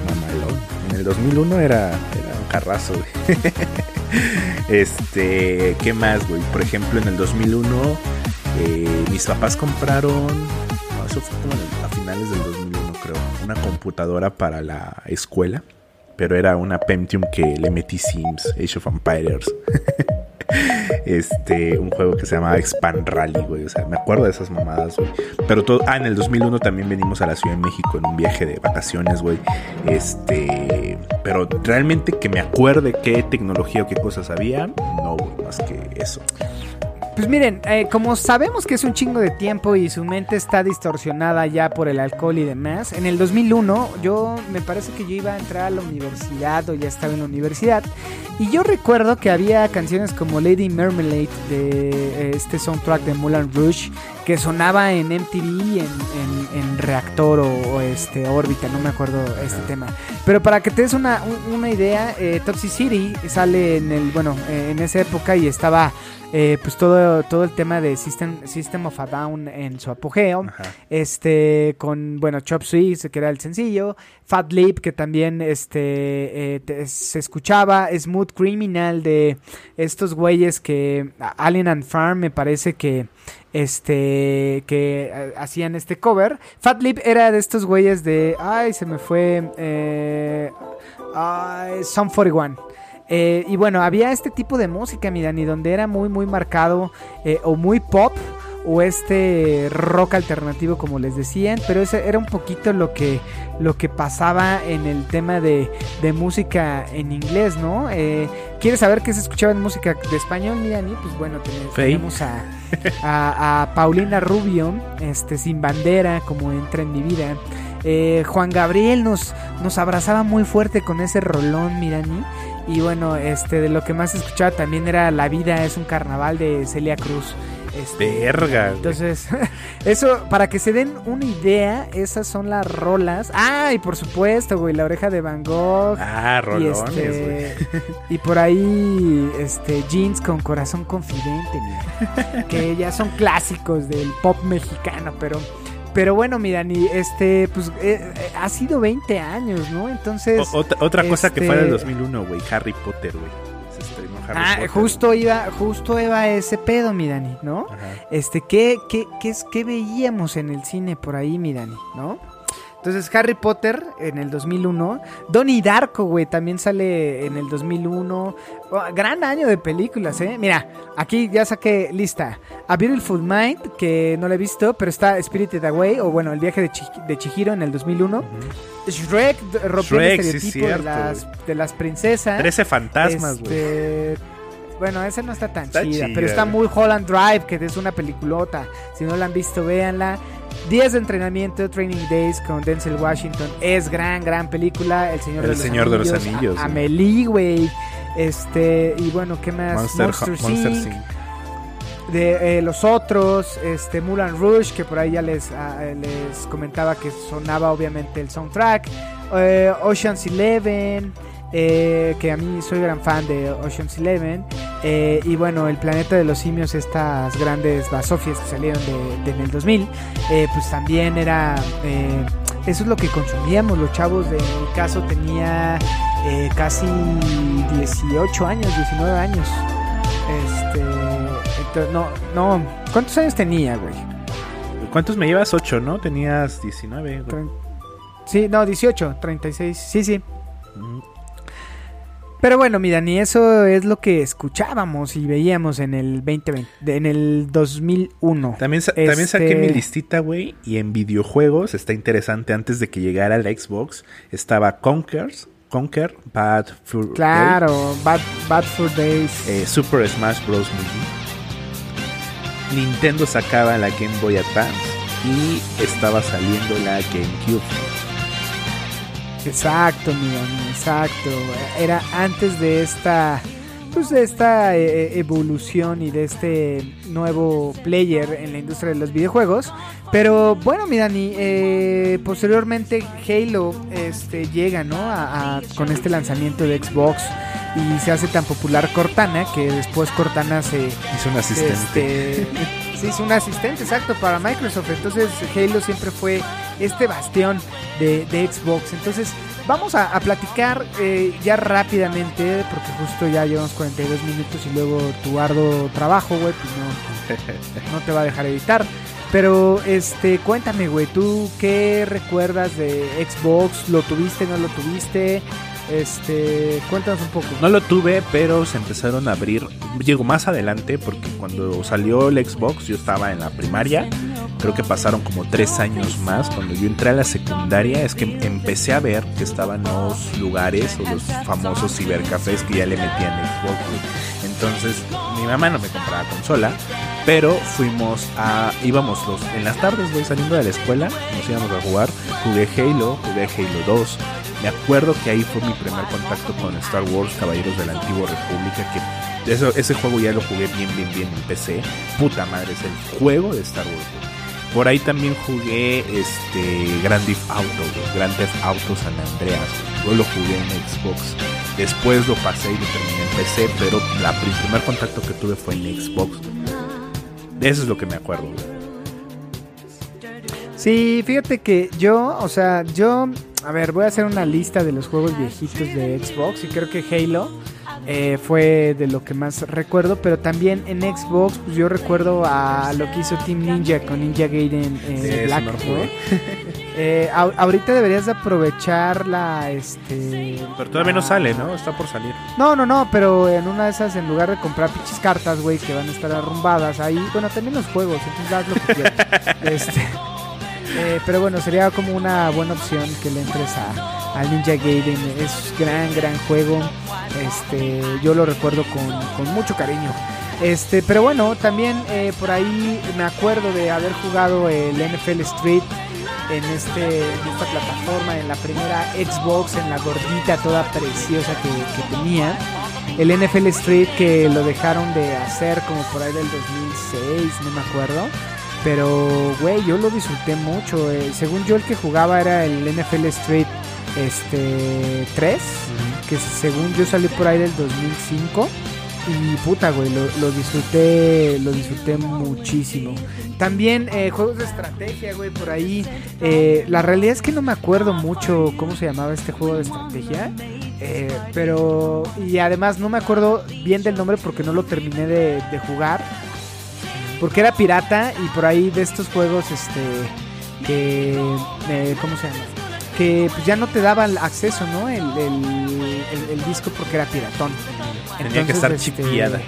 Mamalón. En el 2001 era, era un carrazo, güey. este, ¿qué más, güey? Por ejemplo, en el 2001 eh, mis papás compraron, no, eso fue como a finales del 2001, creo, una computadora para la escuela. Pero era una Pentium que le metí Sims, Age of Empires. este, un juego que se llamaba Expand Rally, güey. O sea, me acuerdo de esas mamadas, güey. Pero todo, ah, en el 2001 también venimos a la Ciudad de México en un viaje de vacaciones, güey. Este, pero realmente que me acuerde qué tecnología o qué cosas había, no, güey, más que eso. Pues miren, eh, como sabemos que es un chingo de tiempo y su mente está distorsionada ya por el alcohol y demás, en el 2001 yo me parece que yo iba a entrar a la universidad o ya estaba en la universidad y yo recuerdo que había canciones como Lady Marmalade de eh, este soundtrack de Moulin Rouge que sonaba en MTV, en, en- en Reactor o, o, este órbita, no me acuerdo este tema. Pero para que te des una, un- una idea, eh, Toxic City sale en el, bueno, eh, en esa época y estaba eh, pues todo, todo el tema de System, System of a Down en su apogeo. Ajá. Este, con, bueno, Chop Suey, que era el sencillo. Fat Lip, que también este, eh, te- se escuchaba. Smooth Criminal de estos güeyes que. Alien and Farm, me parece que. Este, que eh, hacían este cover. Fat Lip era de estos güeyes de. Ay, se me fue. Eh, Sum 41. Eh, y bueno, había este tipo de música, mi Dani, donde era muy, muy marcado eh, o muy pop o este rock alternativo, como les decían, pero ese era un poquito lo que, lo que pasaba en el tema de, de música en inglés, ¿no? Eh, ¿Quieres saber qué se escuchaba en música de español, mi Dani? Pues bueno, tenemos a, a, a Paulina Rubio, este, sin bandera, como entra en mi vida. Eh, Juan Gabriel nos, nos abrazaba muy fuerte con ese rolón, Mirani. Y bueno, este de lo que más escuchaba también era La vida es un carnaval de Celia Cruz. Este, Verga. güey. entonces, eso, para que se den una idea, esas son las rolas. Ah, y por supuesto, güey, La oreja de Van Gogh. Ah, y, rolones, güey. este, y por ahí, este, jeans con corazón confidente, mira, que ya son clásicos del pop mexicano, pero, pero bueno, mi Dani, este, pues, eh, eh, ha sido 20 años, ¿no? Entonces, O- otra otra cosa que fue este- del 2001, güey. Harry Potter, güey. Harry ah, Potter. justo iba, justo iba ese pedo, mi Dani, ¿no? Ajá. Este, ¿qué, qué, qué, es, ¿qué veíamos en el cine por ahí, mi Dani? ¿No? Entonces, Harry Potter en el 2001. Donnie Darko, güey, también sale en el 2001. Oh, gran año de películas, ¿eh? Mira, aquí ya saqué lista. A Beautiful Mind, que no la he visto, pero está Spirited Away, o bueno, El viaje de, de Chihiro en el 2001. Shrek, d- rompiendo Shrek, el sí, estereotipo cierto, de, las, de las princesas. 13 fantasmas, güey. Este, Bueno, esa no está tan Está chida, chida, pero está muy Holland Drive, que es una peliculota. Si no la han visto, véanla. Días de entrenamiento, Training Days con Denzel Washington. Es gran, gran película. El Señor, El de, los Señor de los Anillos. Anillos, A-. Amelie, güey. Este, y bueno, ¿qué más? Monster, Monster, de eh, los otros, este Mulan Rouge, que por ahí ya les, ah, eh, les comentaba que sonaba obviamente el soundtrack, eh, Ocean's Eleven, eh, que a mí soy gran fan de Ocean's Eleven, eh, y bueno, el planeta de los simios, estas grandes basofias que salieron de, de en el 2000, eh, pues también era, eh, eso es lo que consumíamos los chavos, de, en mi caso tenía eh, casi 18 años, 19 años. Este. no, no. ¿Cuántos años tenía, güey? ¿Cuántos me llevas? 8, ¿no? Tenías 19, güey. Sí, no, 18, 36. Sí, sí. Mm. Pero bueno, mira, ni eso es lo que escuchábamos y veíamos en el 2020, de- en el 2001. También, sa- también saqué Este- mi listita, güey. Y en videojuegos está interesante. Antes de que llegara la Xbox, estaba Conkers, Conker, Bad Fur Day, Claro, Bad, Bad for Days. eh, Super Smash Bros. Movie. Nintendo sacaba la Game Boy Advance y estaba saliendo la GameCube. Exacto, mi amigo, exacto. Era antes de esta, pues de esta eh, evolución y de este nuevo player en la industria de los videojuegos. Pero bueno, mi Dani, eh, posteriormente Halo este, llega, ¿no? A- a- con este lanzamiento de Xbox y se hace tan popular Cortana que después Cortana se, Hizo un asistente. este, sí, es un asistente, exacto, para Microsoft. Entonces Halo siempre fue este bastión de, de Xbox. Entonces vamos a, a platicar eh, ya rápidamente, porque justo ya llevamos 42 minutos y luego tu arduo trabajo, güey, pues no, no te va a dejar editar. Pero, este, cuéntame, güey, ¿tú qué recuerdas de Xbox? ¿Lo tuviste, no lo tuviste? Este, cuéntanos un poco. No lo tuve, pero se empezaron a abrir. Llegó más adelante porque cuando salió el Xbox yo estaba en la primaria. Creo que pasaron como tres años más. Cuando yo entré a la secundaria es que empecé a ver que estaban los lugares o los famosos cibercafés que ya le metían Xbox. Entonces mi mamá no me compraba consola, pero fuimos a... íbamos los, en las tardes, güey, saliendo de la escuela, nos íbamos a jugar. Jugué Halo, jugué Halo 2 Me acuerdo que ahí fue mi primer contacto con Star Wars Caballeros de la Antigua República, que eso, ese juego ya lo jugué bien, bien, bien en PC. Puta madre, es el juego de Star Wars. Por ahí también jugué este Grand Theft Auto, Grand Theft Auto San Andreas. Yo lo jugué en Xbox. Después lo pasé y lo terminé en PC, pero la, el primer contacto que tuve fue en Xbox. Eso es lo que me acuerdo, güey. Sí, fíjate que yo, o sea, yo, a ver, voy a hacer una lista de los juegos viejitos de Xbox y creo que Halo eh, fue de lo que más recuerdo, pero también en Xbox pues yo recuerdo a lo que hizo Team Ninja con Ninja Gaiden eh, Sí, Black. Eh, ahorita deberías de aprovechar la, este... Pero todavía no la- sale, ¿no? Está por salir. No, no, no, pero en una de esas, en lugar de comprar pinches cartas, güey, que van a estar arrumbadas ahí, bueno, también los juegos, entonces haz lo que quieras. este, eh, pero bueno, sería como una buena opción que le entres a, al Ninja Gaiden. Es gran, gran juego. Este, yo lo recuerdo con, con mucho cariño. Este, pero bueno, también eh, por ahí me acuerdo de haber jugado el NFL Street en, este, en esta plataforma, en la primera Xbox, en la gordita toda preciosa que, que tenía. El NFL Street que lo dejaron de hacer como por ahí del 2006, no me acuerdo. Pero, güey, yo lo disfruté mucho. eh. Según yo, el que jugaba era el NFL Street este 3, que según yo salió por ahí del 2005. Y puta, güey, lo, disfruté, lo disfruté muchísimo. También eh, juegos de estrategia, güey, por ahí. Eh, la realidad es que no me acuerdo mucho cómo se llamaba este juego de estrategia. Eh, pero, y además no me acuerdo bien del nombre porque no lo terminé de, de jugar. Porque era pirata y por ahí de estos juegos, este, que, eh, ¿cómo se llama? Que pues, ya no te daba el acceso, ¿no? El, el- el- el disco porque era piratón. Tenía que estar este, chipeada.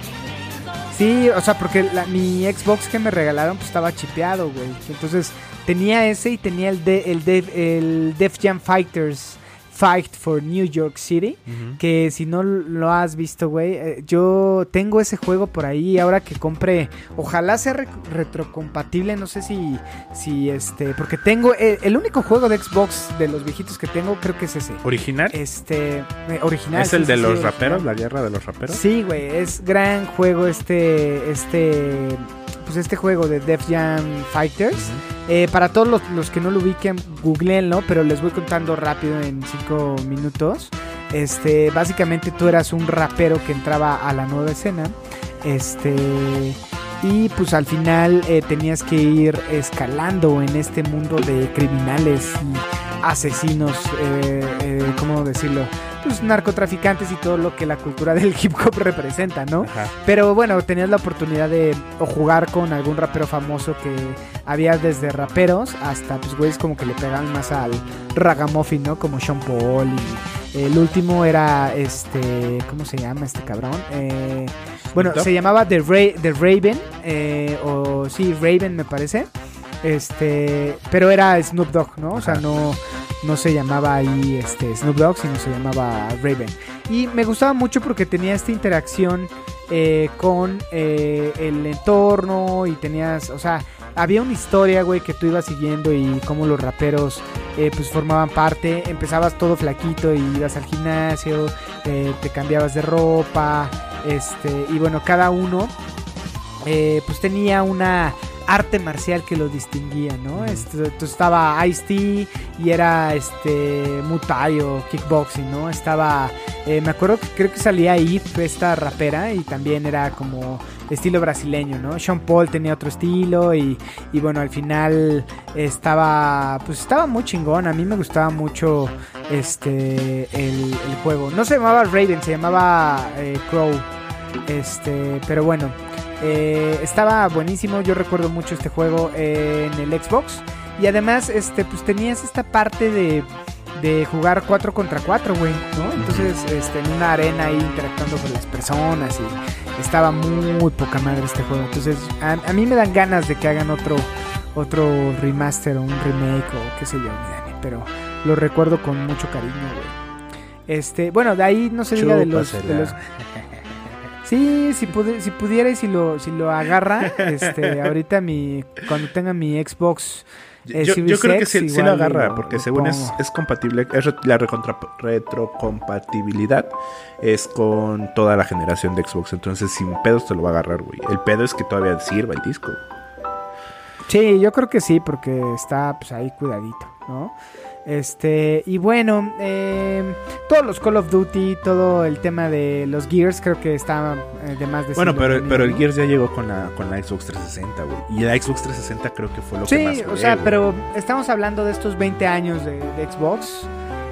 Sí, o sea, porque la- mi Xbox que me regalaron pues estaba chipeado, güey. Entonces tenía ese y tenía el, de, el, Def- el Def Jam Fighters Fight for New York City. Que si no lo has visto, güey, eh, yo tengo ese juego por ahí. Ahora que compre, ojalá sea re- retrocompatible. No sé si, si este, porque tengo eh, el único juego de Xbox de los viejitos que tengo, creo que es ese. ¿Original? Este, eh, original. ¿Es el sí, de sí, los sí, raperos? original. ¿La guerra de los raperos? Sí, güey, es gran juego este, este, pues este juego de Def Jam Fighters. Eh, para todos los, los que no lo ubiquen, googleenlo, pero les voy contando rápido en cinco minutos. Este, básicamente tú eras un rapero que entraba a la nueva escena. Este, y pues al final eh, tenías que ir escalando en este mundo de criminales y asesinos, eh, eh, ¿cómo decirlo? Pues narcotraficantes y todo lo que la cultura del hip hop representa, ¿no? Ajá. Pero bueno, tenías la oportunidad de o jugar con algún rapero famoso que había desde raperos hasta pues güeyes como que le pegaban más al ragamuffin, ¿no? Como Sean Paul y el último era este, ¿cómo se llama este cabrón? Eh, bueno, se llamaba The, Ra- The Raven eh, o sí, Raven me parece. Este, pero era Snoop Dogg, ¿no? O sea, no no se llamaba ahí este Snoop Dogg, sino se llamaba Raven. Y me gustaba mucho porque tenía esta interacción eh, con eh, el entorno y tenías, o sea, había una historia, güey, que tú ibas siguiendo y cómo los raperos eh, pues formaban parte. Empezabas todo flaquito y ibas al gimnasio, eh, te cambiabas de ropa, este, y bueno, cada uno eh, pues tenía una arte marcial que lo distinguía, ¿no? Este, entonces estaba Ice-T y era este Muay o kickboxing, ¿no? Estaba, eh, me acuerdo que creo que salía Eve, esta rapera, y también era como estilo brasileño, ¿no? Sean Paul tenía otro estilo y, y bueno, al final estaba, pues estaba muy chingón, a mí me gustaba mucho este, el, el juego. No se llamaba Raven, se llamaba eh, Crow, este, pero bueno. Eh, estaba buenísimo, yo recuerdo mucho este juego eh, en el Xbox. Y además, este, pues tenías esta parte de, de jugar 4 contra 4, güey, ¿no? Entonces, este, en una arena ahí interactuando con las personas y estaba muy poca madre este juego. Entonces, a, a mí me dan ganas de que hagan otro, otro remaster o un remake o qué sé yo, Dani, pero lo recuerdo con mucho cariño, güey. Este, bueno, de ahí no se diga de los, de Chúpasela. los Sí, si, pudi- si pudiera y si lo, si lo agarra, este, ahorita mi, cuando tenga mi Xbox Eh, Yo, yo creo que sí, sí lo agarra, lo- porque lo según es, es compatible, es la recontra- retrocompatibilidad es con toda la generación de Xbox. Entonces, sin pedos te lo va a agarrar, güey. El pedo es que todavía sirva el disco. Sí, yo creo que sí, porque está pues ahí cuidadito, ¿no? Este, y bueno, eh, todos los Call of Duty, todo el tema de los Gears, creo que está eh, de más de Bueno, pero, pero el. Gears ya llegó con la, con la Xbox 360, güey. Y la Xbox 360 creo que fue lo que más Sí, o sea, pero estamos hablando de estos 20 años de, de Xbox.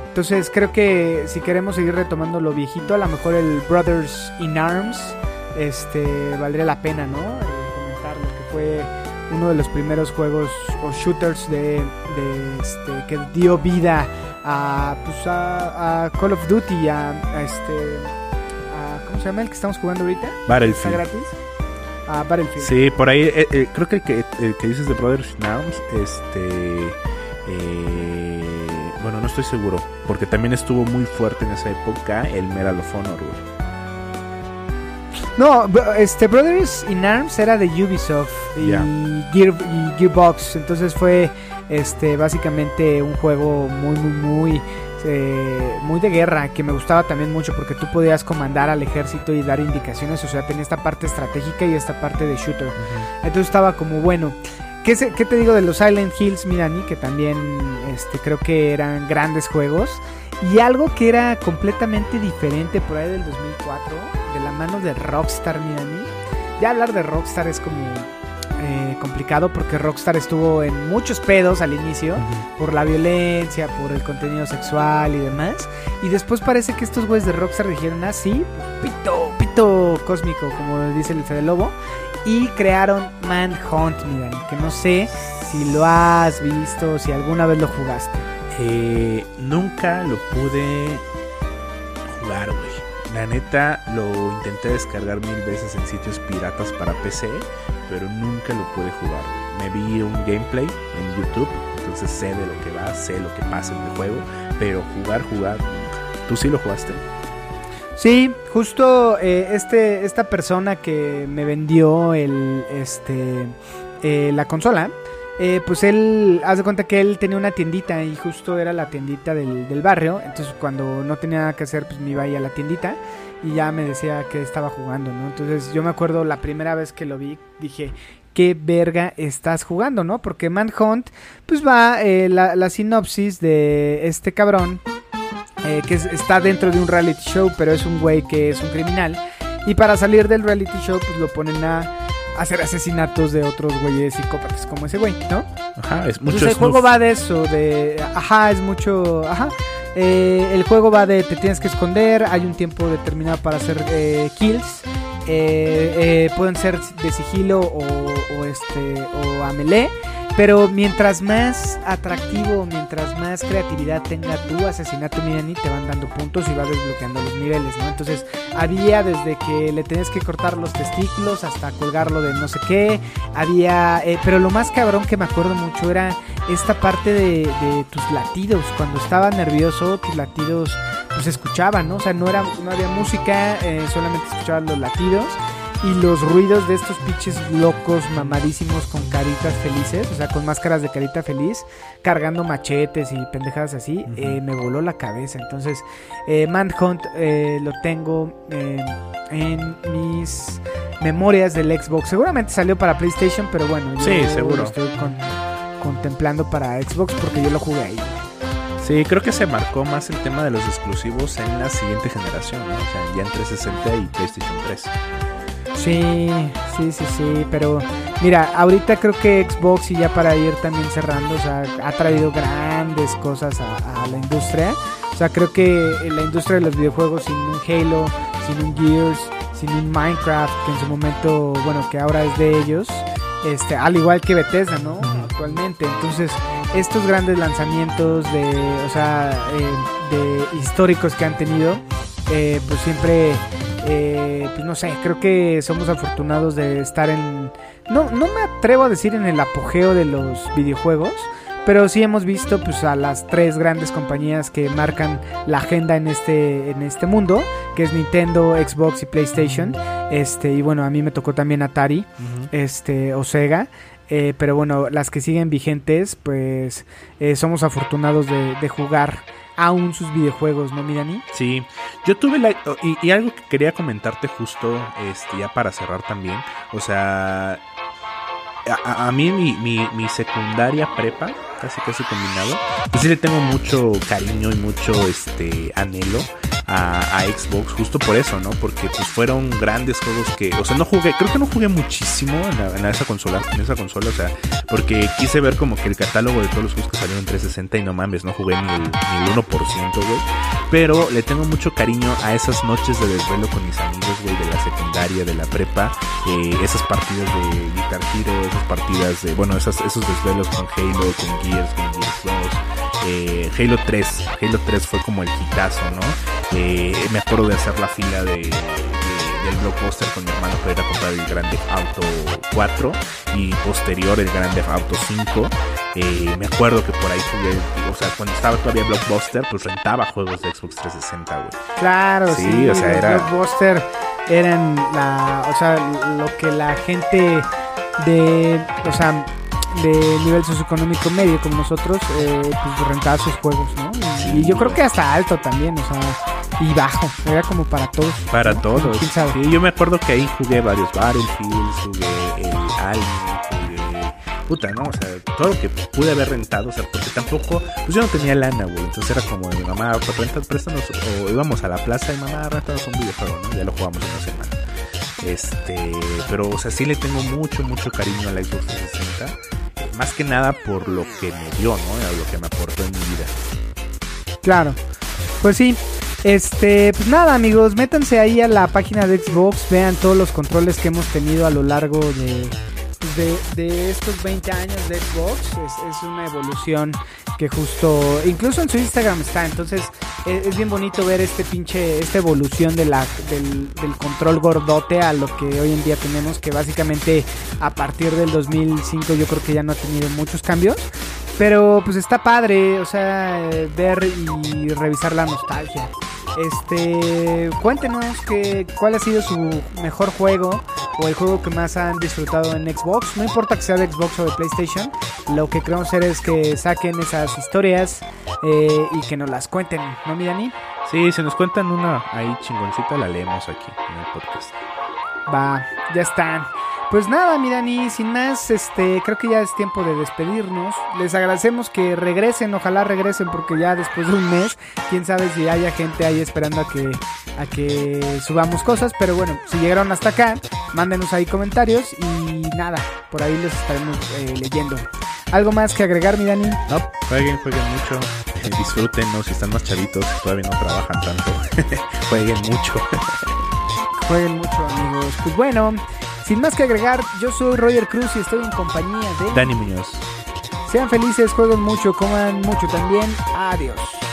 Entonces creo que si queremos seguir retomando lo viejito, a lo mejor el Brothers in Arms este, valdría la pena, ¿no? Eh, comentarlo, que fue uno de los primeros juegos o shooters de, de, este, que dio vida a, pues, a, a Call of Duty, a, a este... a- ¿Cómo se llama el que estamos jugando ahorita? ¿Está Battlefield. gratis? A Battlefield. Sí, por ahí, eh, eh, creo que el, que el que dices de Brothers in Arms, este... eh, bueno, no estoy seguro, porque también estuvo muy fuerte en esa época el Medal of Honor, güey. No, este Brothers in Arms era de Ubisoft y, Ya. Gear, y Gearbox, entonces fue este básicamente un juego muy muy muy eh, muy de guerra que me gustaba también mucho porque tú podías comandar al ejército y dar indicaciones, o sea, tenía esta parte estratégica y esta parte de shooter. Entonces estaba como bueno. ¿Qué, se- qué te digo de los Silent Hills, Mirani? Que también este, creo que eran grandes juegos. Y algo que era completamente diferente por ahí del 2004, de la mano de Rockstar, Mirani. Ya hablar de Rockstar es como eh, complicado porque Rockstar estuvo en muchos pedos al inicio por la violencia, por el contenido sexual y demás. Y después parece que estos güeyes de Rockstar dijeron, ah, sí, pito, pito cósmico, como dice el Fede Lobo. Y crearon Manhunt, Mirani, que no sé si lo has visto, si alguna vez lo jugaste. Eh, nunca lo pude jugar, güey. La neta, lo intenté descargar mil veces en sitios piratas para PC, pero nunca lo pude jugar. Me vi un gameplay en YouTube, entonces sé de lo que va, sé lo que pasa en el juego, pero jugar, jugar. ¿Tú sí lo jugaste? Sí, justo eh, este, esta persona que me vendió el, este, eh, la consola, eh, pues él, haz de cuenta que él tenía una tiendita y justo era la tiendita del, del barrio, entonces cuando no tenía nada que hacer, pues me iba ahí a la tiendita y ya me decía que estaba jugando, ¿no? Entonces yo me acuerdo la primera vez que lo vi, dije, ¿qué verga estás jugando, no? Porque Manhunt, pues va eh, la, la sinopsis de este cabrón eh, que es- está dentro de un reality show, pero es un güey que es un criminal. Y para salir del reality show, pues lo ponen a hacer asesinatos de otros güeyes psicópatas como ese güey, ¿no? Ajá, es Entonces mucho el juego va de eso, de... Ajá, es mucho... Ajá. Eh, el juego va de te tienes que esconder, hay un tiempo determinado para hacer eh, kills. eh, pueden ser de sigilo o, o este o a melee. Pero mientras más atractivo, mientras más creatividad tenga tu asesinato Mirani, te van dando puntos y va desbloqueando los niveles, ¿no? Entonces había desde que le tenías que cortar los testículos hasta colgarlo de no sé qué. Había, eh, pero lo más cabrón que me acuerdo mucho era esta parte de, de tus latidos. Cuando estaba nervioso, tus latidos pues, escuchaban, ¿no? O sea, no, era, no había música, eh, solamente escuchaban los latidos. Y los ruidos de estos pinches locos mamadísimos con caritas felices, o sea, con máscaras de carita feliz, cargando machetes y pendejadas así, eh, me voló la cabeza. Entonces, eh, Manhunt eh, lo tengo eh, en mis memorias del Xbox. Seguramente salió para PlayStation, pero bueno, yo Sí, seguro. lo estoy con- contemplando para Xbox porque yo lo jugué ahí. Sí, creo que se marcó más el tema de los exclusivos en la siguiente generación, ¿no? O sea, ya en 360 y PlayStation 3. Sí, sí, sí, sí, pero mira, ahorita creo que Xbox y ya para ir también cerrando, o sea, ha traído grandes cosas a, a la industria. O sea, creo que la industria de los videojuegos sin un Halo, sin un Gears, sin un Minecraft, que en su momento, bueno, que ahora es de ellos, este, al igual que Bethesda, ¿no? Actualmente. Entonces, estos grandes lanzamientos de, o sea, eh, de históricos que han tenido, eh, pues siempre eh, pues no sé, creo que somos afortunados de estar en... No, no me atrevo a decir en el apogeo de los videojuegos, pero sí hemos visto pues a las tres grandes compañías que marcan la agenda en este, en este mundo, que es Nintendo, Xbox y PlayStation. Este, y bueno, a mí me tocó también Atari, este, o Sega. Eh, pero bueno, las que siguen vigentes, pues eh, somos afortunados de, de jugar aún sus videojuegos, ¿no, Mirani? Sí, yo tuve la... Y, algo que quería comentarte justo, este, ya para cerrar también. O sea, a, a mí mi, mi, mi secundaria prepa, casi casi combinado, pues sí le tengo mucho cariño y mucho este anhelo a, a Xbox, justo por eso, ¿no? Porque pues fueron grandes juegos que, o sea, no jugué, creo que no jugué muchísimo en, la- en esa consola, en esa consola, o sea, porque quise ver como que el catálogo de todos los juegos que salieron en 360 y no mames, no jugué ni el, ni el 1%, güey. Pero le tengo mucho cariño a esas noches de desvelo con mis amigos, güey, de la secundaria, de la prepa, eh, esas partidas de Guitar Hero, esas partidas de, bueno, esas, esos desvelos con Halo, con Gears, con Gears 2. eh, Halo 3, Halo 3 fue como el hitazo, ¿no? Eh, me acuerdo de hacer la fila de, de- del blockbuster con mi hermano para ir a comprar el Grande Auto 4 y posterior el Grande Auto 5. Eh, me acuerdo que por ahí jugué, o sea, cuando estaba todavía Blockbuster, pues rentaba juegos de Xbox 360, güey. Claro, Sí, sí, o sea, era- Blockbuster eran la, o sea, lo que la gente de, o sea, de nivel socioeconómico medio como nosotros, eh, pues rentaba sus juegos, ¿no? Y, Sí, y yo creo que hasta alto también, o sea, y bajo, era como para todos. Para ¿no? todos. ¿Quién sabe? Sí, yo me acuerdo que ahí jugué varios Battlefields, jugué el Alien, jugué. Puta, ¿no? O sea, todo lo que pude haber rentado, o sea, porque tampoco. Pues yo no tenía lana, güey. Entonces era como de mi mamá, pues renta, préstanos. O íbamos a la plaza y mamá, rentanos un videojuego, ¿no? Ya lo jugamos una semana. Este. Pero, o sea, sí le tengo mucho, mucho cariño a la Xbox 360. eh, Más que nada por lo que me dio, ¿no? Lo que me aportó en mi vida. Claro. Pues sí. Este, pues nada amigos, métanse ahí a la página de Xbox, vean todos los controles que hemos tenido a lo largo de, pues, de, estos 20 años de Xbox. Es, una evolución que justo, incluso en su Instagram está, entonces es, es bien bonito ver este pinche, esta evolución del, del control gordote a lo que hoy en día tenemos, que básicamente a partir del 2005 yo creo que ya no ha tenido muchos cambios. Pero pues está padre, o sea, ver y revisar la nostalgia. Este, cuéntenos que, cuál ha sido su mejor juego o el juego que más han disfrutado en Xbox. No importa que sea de Xbox o de PlayStation, lo que queremos hacer es que saquen esas historias eh, y que nos las cuenten, ¿no, mi Dani? Sí, si nos cuentan una ahí chingoncita, la leemos aquí en el podcast. Va, ya están. Pues nada, mi Dani, sin más, este, creo que ya es tiempo de despedirnos. Les agradecemos que regresen, ojalá regresen, porque ya después de un mes, quién sabe si haya gente ahí esperando a que, a que subamos cosas. Pero bueno, si llegaron hasta acá, mándenos ahí comentarios y nada, por ahí les estaremos eh, leyendo. ¿Algo más que agregar, mi Dani? No, jueguen, jueguen mucho. eh, disfruten, ¿no? Si están más chavitos, todavía no trabajan tanto. jueguen mucho. Jueguen mucho, amigos. Pues bueno, sin más que agregar, yo soy Roger Cruz y estoy en compañía de... Dani Muñoz. Sean felices, jueguen mucho, coman mucho también. Adiós.